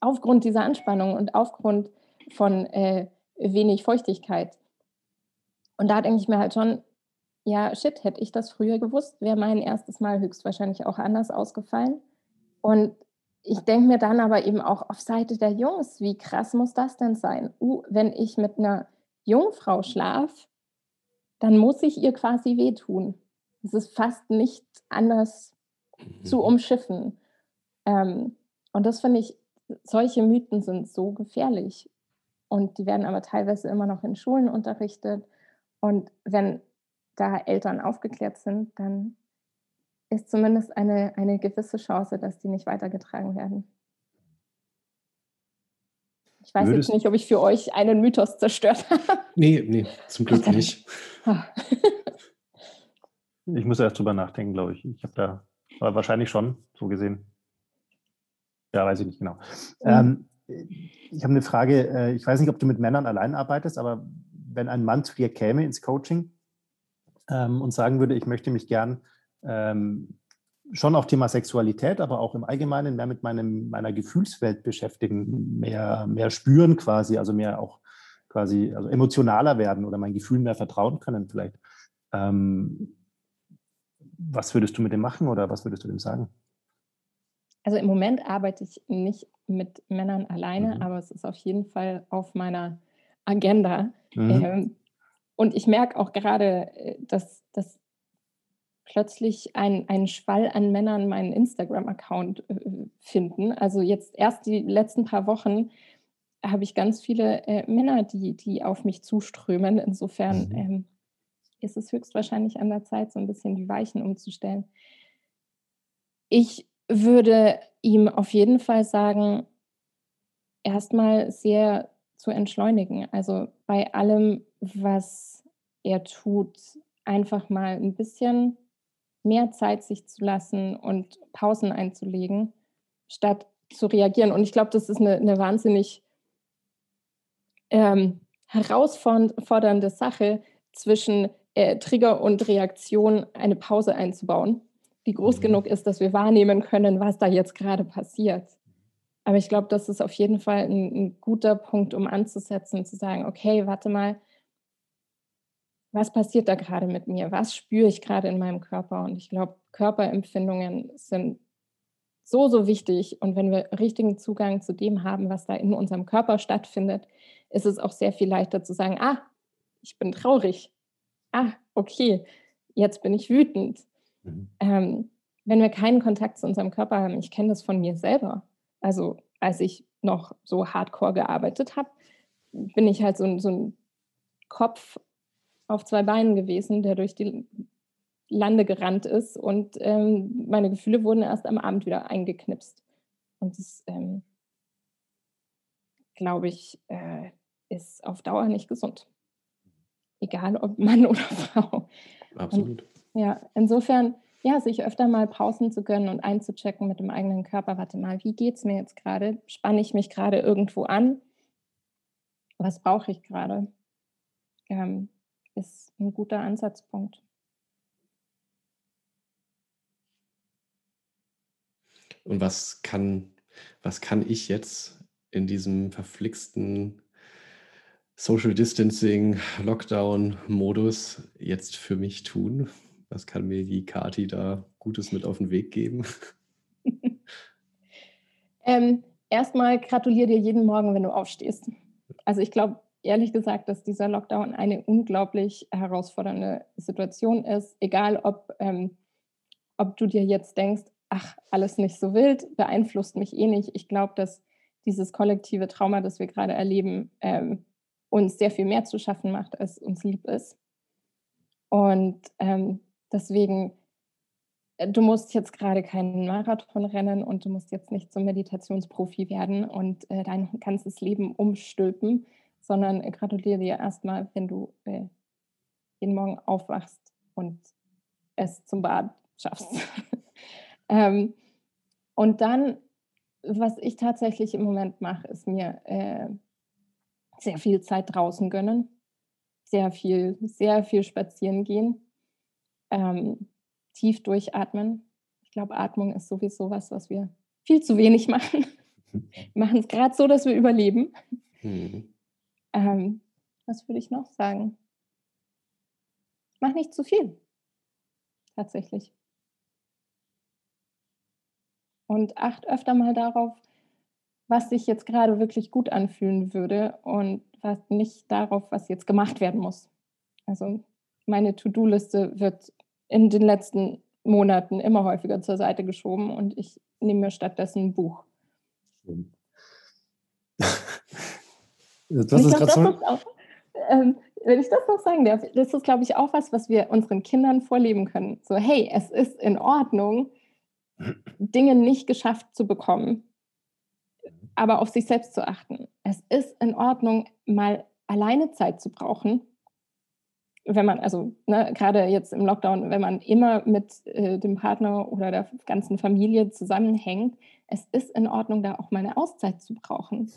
Speaker 4: aufgrund dieser Anspannung und aufgrund von äh, wenig Feuchtigkeit. Und da denke ich mir halt schon, ja, shit, hätte ich das früher gewusst, wäre mein erstes Mal höchstwahrscheinlich auch anders ausgefallen. Und ich denke mir dann aber eben auch auf Seite der Jungs, wie krass muss das denn sein? Uh, wenn ich mit einer Jungfrau schlaf, dann muss ich ihr quasi wehtun. Es ist fast nicht anders mhm. zu umschiffen. Ähm, und das finde ich, solche Mythen sind so gefährlich. Und die werden aber teilweise immer noch in Schulen unterrichtet. Und wenn da Eltern aufgeklärt sind, dann ist zumindest eine, eine gewisse Chance, dass die nicht weitergetragen werden. Ich weiß Würdest jetzt nicht, ob ich für euch einen Mythos zerstört habe.
Speaker 3: Nee, nee, zum Glück nicht.
Speaker 2: Ich muss erst drüber nachdenken, glaube ich. Ich habe da, wahrscheinlich schon, so gesehen. Ja, weiß ich nicht genau. Mhm. Ähm, ich habe eine Frage. Äh, ich weiß nicht, ob du mit Männern allein arbeitest, aber wenn ein Mann zu dir käme ins Coaching ähm, und sagen würde, ich möchte mich gern ähm, schon auf Thema Sexualität, aber auch im Allgemeinen mehr mit meinem, meiner Gefühlswelt beschäftigen, mehr, mehr spüren quasi, also mehr auch quasi also emotionaler werden oder mein Gefühl mehr vertrauen können vielleicht. Ähm, was würdest du mit dem machen oder was würdest du dem sagen?
Speaker 4: Also im Moment arbeite ich nicht mit Männern alleine, mhm. aber es ist auf jeden Fall auf meiner Agenda. Mhm. Ähm, und ich merke auch gerade, äh, dass, dass plötzlich ein, ein Schwall an Männern meinen Instagram-Account äh, finden. Also jetzt erst die letzten paar Wochen habe ich ganz viele äh, Männer, die, die auf mich zuströmen. Insofern mhm. ähm, ist es höchstwahrscheinlich an der Zeit, so ein bisschen die Weichen umzustellen. Ich würde ihm auf jeden Fall sagen, erstmal sehr zu entschleunigen. Also bei allem, was er tut, einfach mal ein bisschen mehr Zeit sich zu lassen und Pausen einzulegen, statt zu reagieren. Und ich glaube, das ist eine, eine wahnsinnig ähm, herausfordernde Sache, zwischen äh, Trigger und Reaktion eine Pause einzubauen, die groß mhm. genug ist, dass wir wahrnehmen können, was da jetzt gerade passiert. Aber ich glaube, das ist auf jeden Fall ein, ein guter Punkt, um anzusetzen, zu sagen, okay, warte mal, was passiert da gerade mit mir? Was spüre ich gerade in meinem Körper? Und ich glaube, Körperempfindungen sind so, so wichtig. Und wenn wir richtigen Zugang zu dem haben, was da in unserem Körper stattfindet, ist es auch sehr viel leichter zu sagen, ah, ich bin traurig. Ah, okay, jetzt bin ich wütend. Mhm. Ähm, wenn wir keinen Kontakt zu unserem Körper haben, ich kenne das von mir selber. Also als ich noch so hardcore gearbeitet habe, bin ich halt so, so ein Kopf auf zwei Beinen gewesen, der durch die Lande gerannt ist und ähm, meine Gefühle wurden erst am Abend wieder eingeknipst. Und das, ähm, glaube ich, äh, ist auf Dauer nicht gesund. Egal ob Mann oder Frau.
Speaker 3: Absolut.
Speaker 4: Und, ja, insofern, ja, sich öfter mal Pausen zu gönnen und einzuchecken mit dem eigenen Körper. Warte mal, wie geht es mir jetzt gerade? Spanne ich mich gerade irgendwo an? Was brauche ich gerade? Ähm, ist ein guter Ansatzpunkt.
Speaker 3: Und was kann, was kann ich jetzt in diesem verflixten Social Distancing, Lockdown-Modus jetzt für mich tun? Was kann mir die Kati da Gutes mit auf den Weg geben?
Speaker 4: ähm, erstmal gratuliere dir jeden Morgen, wenn du aufstehst. Also ich glaube, ehrlich gesagt, dass dieser Lockdown eine unglaublich herausfordernde Situation ist, egal ob, ähm, ob du dir jetzt denkst, ach, alles nicht so wild, beeinflusst mich eh nicht. Ich glaube, dass dieses kollektive Trauma, das wir gerade erleben, ähm, uns sehr viel mehr zu schaffen macht, als uns lieb ist. Und ähm, deswegen, äh, du musst jetzt gerade keinen Marathon rennen und du musst jetzt nicht zum Meditationsprofi werden und äh, dein ganzes Leben umstülpen, sondern äh, gratuliere dir erstmal, wenn du äh, jeden Morgen aufwachst und es zum Bad schaffst. ähm, und dann, was ich tatsächlich im Moment mache, ist mir äh, sehr viel Zeit draußen gönnen, sehr viel, sehr viel spazieren gehen, ähm, tief durchatmen. Ich glaube, Atmung ist sowieso was, was wir viel zu wenig machen. Wir machen es gerade so, dass wir überleben. Mhm. Ähm, was würde ich noch sagen? Mach nicht zu viel. Tatsächlich. Und acht öfter mal darauf, was sich jetzt gerade wirklich gut anfühlen würde und was nicht darauf, was jetzt gemacht werden muss. Also meine To-Do-Liste wird in den letzten Monaten immer häufiger zur Seite geschoben und ich nehme mir stattdessen ein Buch. Das ist gerade so. Auch, ähm, wenn ich das noch sagen darf, das ist, glaube ich, auch was, was wir unseren Kindern vorleben können. So, hey, es ist in Ordnung, Dinge nicht geschafft zu bekommen aber auf sich selbst zu achten. Es ist in Ordnung, mal alleine Zeit zu brauchen. Wenn man, also ne, gerade jetzt im Lockdown, wenn man immer mit äh, dem Partner oder der ganzen Familie zusammenhängt, es ist in Ordnung, da auch mal eine Auszeit zu brauchen.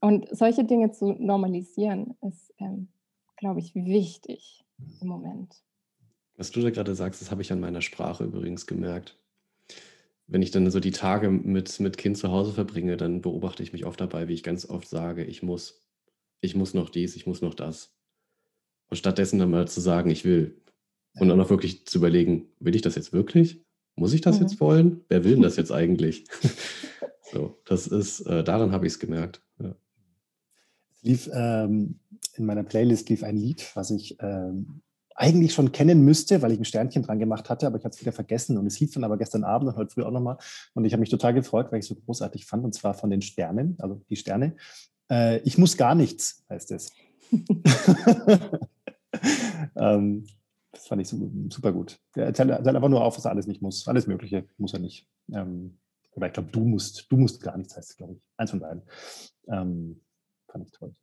Speaker 4: Und solche Dinge zu normalisieren, ist, ähm, glaube ich, wichtig im Moment.
Speaker 3: Was du da gerade sagst, das habe ich an meiner Sprache übrigens gemerkt wenn ich dann so die Tage mit, mit Kind zu Hause verbringe, dann beobachte ich mich oft dabei, wie ich ganz oft sage, ich muss, ich muss noch dies, ich muss noch das. Und stattdessen dann mal zu sagen, ich will. Und dann auch wirklich zu überlegen, will ich das jetzt wirklich? Muss ich das mhm. jetzt wollen? Wer will denn das jetzt eigentlich? so, das ist, äh, daran habe ich es gemerkt. Ja.
Speaker 2: Es lief ähm, in meiner Playlist lief ein Lied, was ich ähm, eigentlich schon kennen müsste, weil ich ein Sternchen dran gemacht hatte, aber ich habe es wieder vergessen und es hieß dann aber gestern Abend und heute früh auch nochmal und ich habe mich total gefreut, weil ich es so großartig fand und zwar von den Sternen, also die Sterne. Äh, ich muss gar nichts, heißt es. ähm, das fand ich super gut. Er erzählt einfach nur auf, was er alles nicht muss. Alles Mögliche muss er nicht. Ähm, oder ich glaube, du musst, du musst gar nichts, heißt es, glaube ich. Eins von beiden. Ähm, fand ich toll.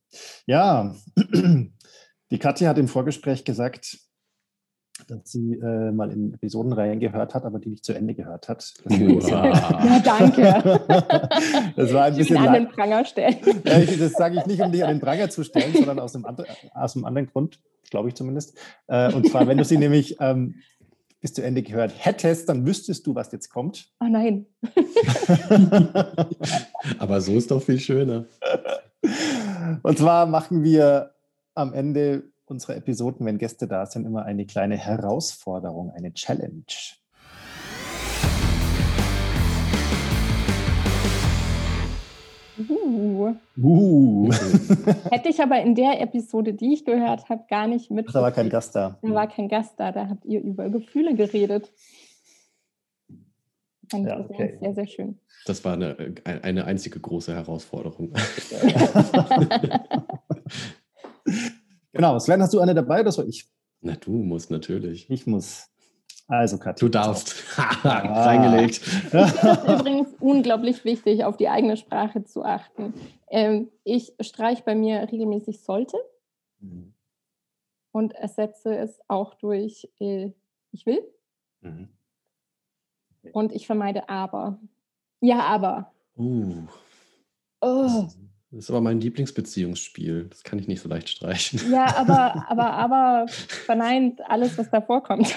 Speaker 2: Ja, die Katja hat im Vorgespräch gesagt, dass sie äh, mal in Episoden reingehört hat, aber die nicht zu Ende gehört hat.
Speaker 4: ja, danke.
Speaker 2: das war ein
Speaker 4: ich
Speaker 2: bisschen
Speaker 4: an den Pranger stellen.
Speaker 2: Ja, ich, das sage ich nicht, um dich an den Pranger zu stellen, sondern aus einem, andre, aus einem anderen Grund, glaube ich zumindest. Äh, und zwar, wenn du sie nämlich ähm, bis zu Ende gehört hättest, dann wüsstest du, was jetzt kommt.
Speaker 4: Oh nein.
Speaker 3: aber so ist doch viel schöner.
Speaker 2: Und zwar machen wir am Ende unserer Episoden, wenn Gäste da sind, immer eine kleine Herausforderung, eine Challenge.
Speaker 4: Uh.
Speaker 2: Uh.
Speaker 4: Hätte ich aber in der Episode, die ich gehört habe, gar nicht mit.
Speaker 2: Da war kein Gast da.
Speaker 4: Da war kein Gast da, da habt ihr über Gefühle geredet. Fand
Speaker 2: Ja,
Speaker 4: ich
Speaker 2: okay.
Speaker 4: sehr, sehr schön.
Speaker 3: Das war eine, eine einzige große Herausforderung.
Speaker 2: Genau, Sven, hast du eine dabei oder soll ich?
Speaker 3: Na, du musst natürlich.
Speaker 2: Ich muss. Also, Katja.
Speaker 3: Du darfst. Reingelegt.
Speaker 4: Es ist übrigens unglaublich wichtig, auf die eigene Sprache zu achten. Ähm, ich streiche bei mir regelmäßig sollte
Speaker 2: Mhm.
Speaker 4: und ersetze es auch durch äh, ich will
Speaker 2: Mhm.
Speaker 4: und ich vermeide aber. Ja, aber.
Speaker 3: Uh,
Speaker 4: Oh.
Speaker 3: Das ist aber mein Lieblingsbeziehungsspiel. Das kann ich nicht so leicht streichen.
Speaker 4: Ja, aber, aber, aber verneint alles, was davor kommt.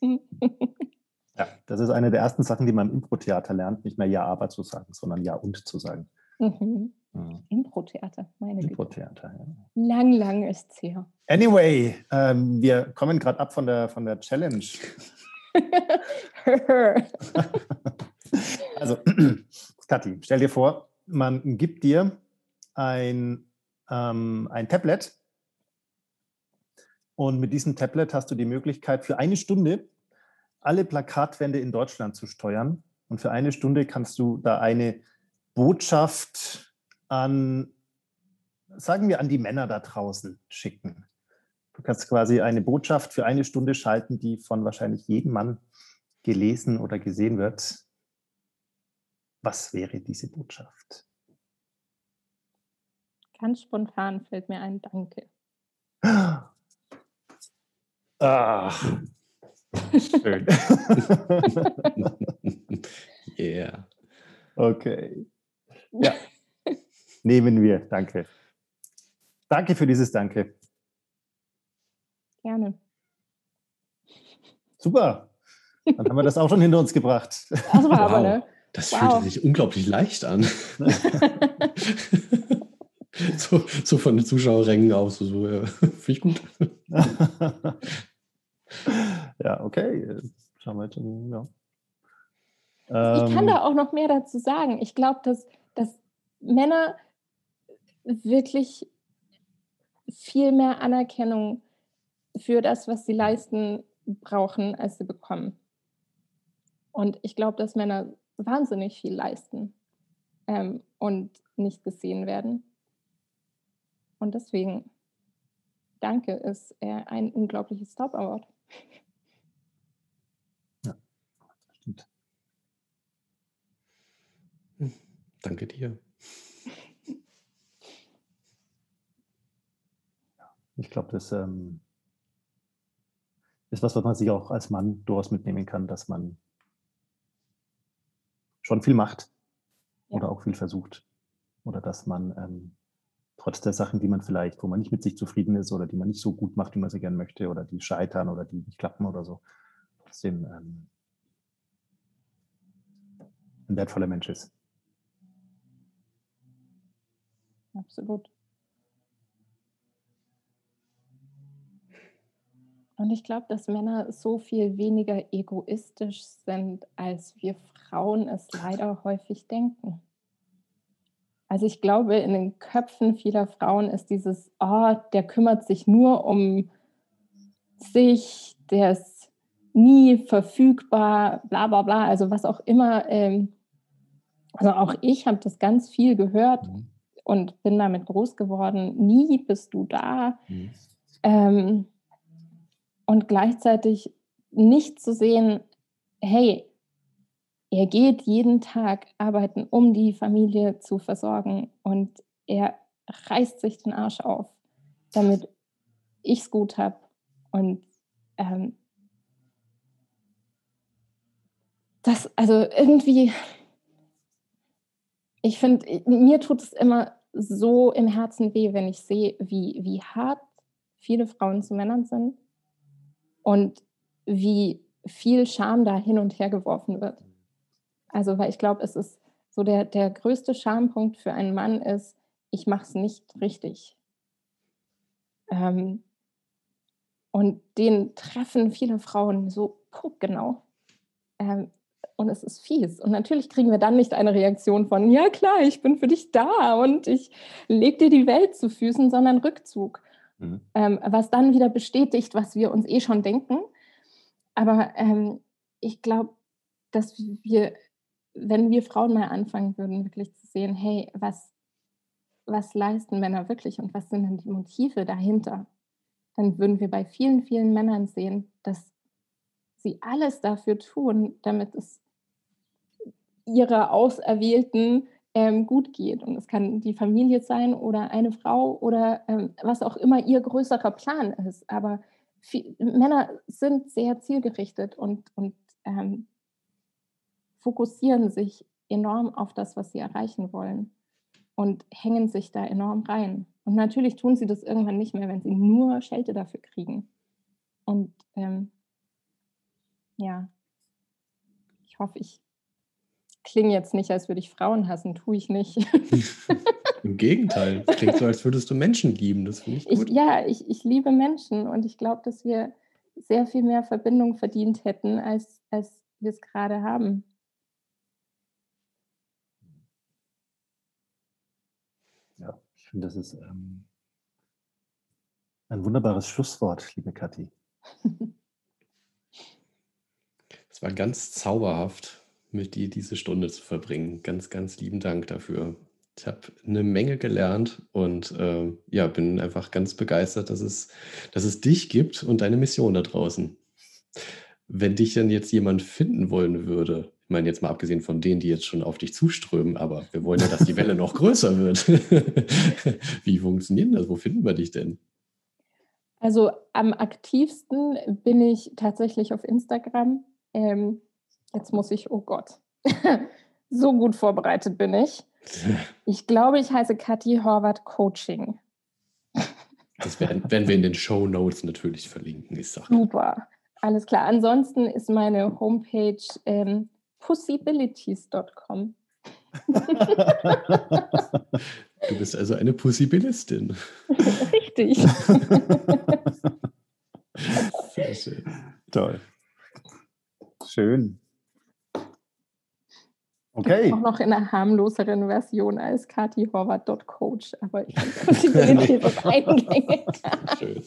Speaker 2: Ja, das ist eine der ersten Sachen, die man im Impro-Theater lernt, nicht mehr Ja, aber zu sagen, sondern Ja und zu sagen.
Speaker 4: Mhm.
Speaker 2: Mhm.
Speaker 4: Impro-Theater, meine Güte.
Speaker 2: Impro-Theater, ja.
Speaker 4: Lang, lang ist es her.
Speaker 2: Anyway, ähm, wir kommen gerade ab von der, von der Challenge. Also, Kathi, stell dir vor, man gibt dir ein, ähm, ein Tablet und mit diesem Tablet hast du die Möglichkeit, für eine Stunde alle Plakatwände in Deutschland zu steuern. Und für eine Stunde kannst du da eine Botschaft an, sagen wir, an die Männer da draußen schicken. Du kannst quasi eine Botschaft für eine Stunde schalten, die von wahrscheinlich jedem Mann gelesen oder gesehen wird. Was wäre diese Botschaft?
Speaker 4: Ganz spontan fällt mir ein Danke.
Speaker 2: Ah, schön.
Speaker 3: yeah.
Speaker 2: okay. Ja. Nehmen wir. Danke. Danke für dieses Danke.
Speaker 4: Gerne.
Speaker 2: Super. Dann haben wir das auch schon hinter uns gebracht.
Speaker 4: Das war aber,
Speaker 3: Wow.
Speaker 4: ne?
Speaker 3: Das
Speaker 4: Wow.
Speaker 3: fühlte sich unglaublich leicht an. so, so von den Zuschauerrängen aus. So, ja. Finde ich gut.
Speaker 2: ja, okay. Schauen wir jetzt. Ja.
Speaker 4: Ich kann
Speaker 2: Ähm,
Speaker 4: da auch noch mehr dazu sagen. Ich glaube, dass, dass Männer wirklich viel mehr Anerkennung für das, was sie leisten, brauchen, als sie bekommen. Und ich glaube, dass Männer wahnsinnig viel leisten ähm, und nicht gesehen werden. Und deswegen, danke, ist äh, ein unglaubliches Top Award.
Speaker 2: stimmt.
Speaker 3: Danke dir.
Speaker 2: Ich glaube, das ähm, ist was, was man sich auch als Mann durchaus mitnehmen kann, dass man schon viel macht oder auch viel versucht. Oder dass man ähm, trotz der Sachen, die man vielleicht, wo man nicht mit sich zufrieden ist oder die man nicht so gut macht, wie man sie gerne möchte oder die scheitern oder die nicht klappen oder so, trotzdem ähm, ein wertvoller Mensch ist.
Speaker 4: Absolut. Ich glaube, dass Männer so viel weniger egoistisch sind, als wir Frauen es leider häufig denken. Also ich glaube, in den Köpfen vieler Frauen ist dieses, oh, der kümmert sich nur um sich, der ist nie verfügbar, bla bla bla, also was auch immer. Ähm, also auch ich habe das ganz viel gehört und bin damit groß geworden. Nie bist du da. Ähm, und gleichzeitig nicht zu sehen, hey, er geht jeden Tag arbeiten, um die Familie zu versorgen und er reißt sich den Arsch auf, damit ich es gut habe. Und ähm, das, also irgendwie, ich finde, mir tut es immer so im Herzen weh, wenn ich sehe, wie, wie hart viele Frauen zu Männern sind und wie viel Scham da hin und her geworfen wird. Also, weil ich glaube, es ist so der, der größte Schampunkt für einen Mann ist, ich mache es nicht richtig. Ähm, und den treffen viele Frauen so genau. Ähm, und es ist fies. Und natürlich kriegen wir dann nicht eine Reaktion von, ja klar, ich bin für dich da und ich leg dir die Welt zu Füßen, sondern Rückzug. Mhm. Ähm, was dann wieder bestätigt, was wir uns eh schon denken. Aber ähm, ich glaube, dass wir, wenn wir Frauen mal anfangen würden, wirklich zu sehen, hey, was, was leisten Männer wirklich und was sind denn die Motive dahinter, dann würden wir bei vielen, vielen Männern sehen, dass sie alles dafür tun, damit es ihrer Auserwählten ähm, gut geht. Und es kann die Familie sein oder eine Frau oder ähm, was auch immer ihr größerer Plan ist. Aber viel, Männer sind sehr zielgerichtet und, und ähm, fokussieren sich enorm auf das, was sie erreichen wollen und hängen sich da enorm rein. Und natürlich tun sie das irgendwann nicht mehr, wenn sie nur Schelte dafür kriegen. Und ähm, ja, ich hoffe, ich klinge jetzt nicht, als würde ich Frauen hassen, tue ich nicht.
Speaker 3: Im Gegenteil, es klingt so, als würdest du Menschen lieben. Das finde ich gut.
Speaker 4: Ich, ja, ich, ich liebe Menschen und ich glaube, dass wir sehr viel mehr Verbindung verdient hätten, als, als wir es gerade haben.
Speaker 2: Ja, ich finde, das ist ähm, ein wunderbares Schlusswort, liebe Kathi.
Speaker 3: Es war ganz zauberhaft mit dir diese Stunde zu verbringen. Ganz, ganz lieben Dank dafür. Ich habe eine Menge gelernt und äh, ja, bin einfach ganz begeistert, dass es, dass es dich gibt und deine Mission da draußen. Wenn dich dann jetzt jemand finden wollen würde, ich meine jetzt mal abgesehen von denen, die jetzt schon auf dich zuströmen, aber wir wollen ja, dass die Welle noch größer wird. Wie funktioniert das? Wo finden wir dich denn?
Speaker 4: Also am aktivsten bin ich tatsächlich auf Instagram. Ähm, Jetzt muss ich, oh Gott, so gut vorbereitet bin ich. Ich glaube, ich heiße Kathi Horvath Coaching.
Speaker 3: Das werden, werden wir in den Show Notes natürlich verlinken. Ich
Speaker 4: sag. Super, alles klar. Ansonsten ist meine Homepage ähm, possibilities.com.
Speaker 3: Du bist also eine Possibilistin.
Speaker 4: Richtig.
Speaker 2: Sehr schön. Toll. Schön. Okay.
Speaker 4: Auch noch in einer harmloseren Version als katihorvath.coach, aber ich die ist eingängig. Schön.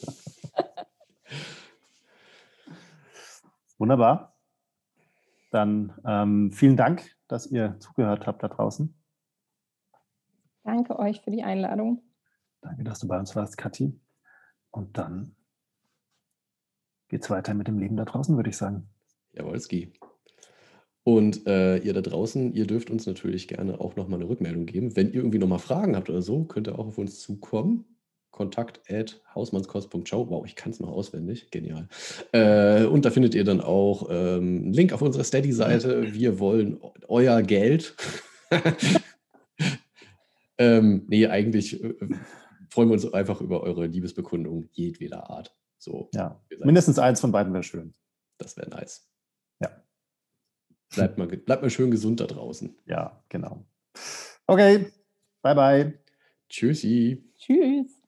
Speaker 2: Wunderbar. Dann ähm, vielen Dank, dass ihr zugehört habt da draußen.
Speaker 4: Danke euch für die Einladung.
Speaker 2: Danke, dass du bei uns warst, Kathi. Und dann geht es weiter mit dem Leben da draußen, würde ich sagen.
Speaker 3: Jawohl, Ski. Und äh, ihr da draußen, ihr dürft uns natürlich gerne auch nochmal eine Rückmeldung geben. Wenn ihr irgendwie nochmal Fragen habt oder so, könnt ihr auch auf uns zukommen. Kontakt at hausmannskost.show. Wow, ich kann es noch auswendig. Genial. Äh, und da findet ihr dann auch ähm, einen Link auf unsere Steady-Seite. Wir wollen euer Geld. ähm, nee, eigentlich äh, freuen wir uns einfach über eure Liebesbekundung jedweder Art. So,
Speaker 2: ja, mindestens eins von beiden wäre schön.
Speaker 3: Das wäre nice. Bleibt mal, bleibt mal schön gesund da draußen.
Speaker 2: Ja, genau. Okay, bye bye.
Speaker 3: Tschüssi.
Speaker 4: Tschüss.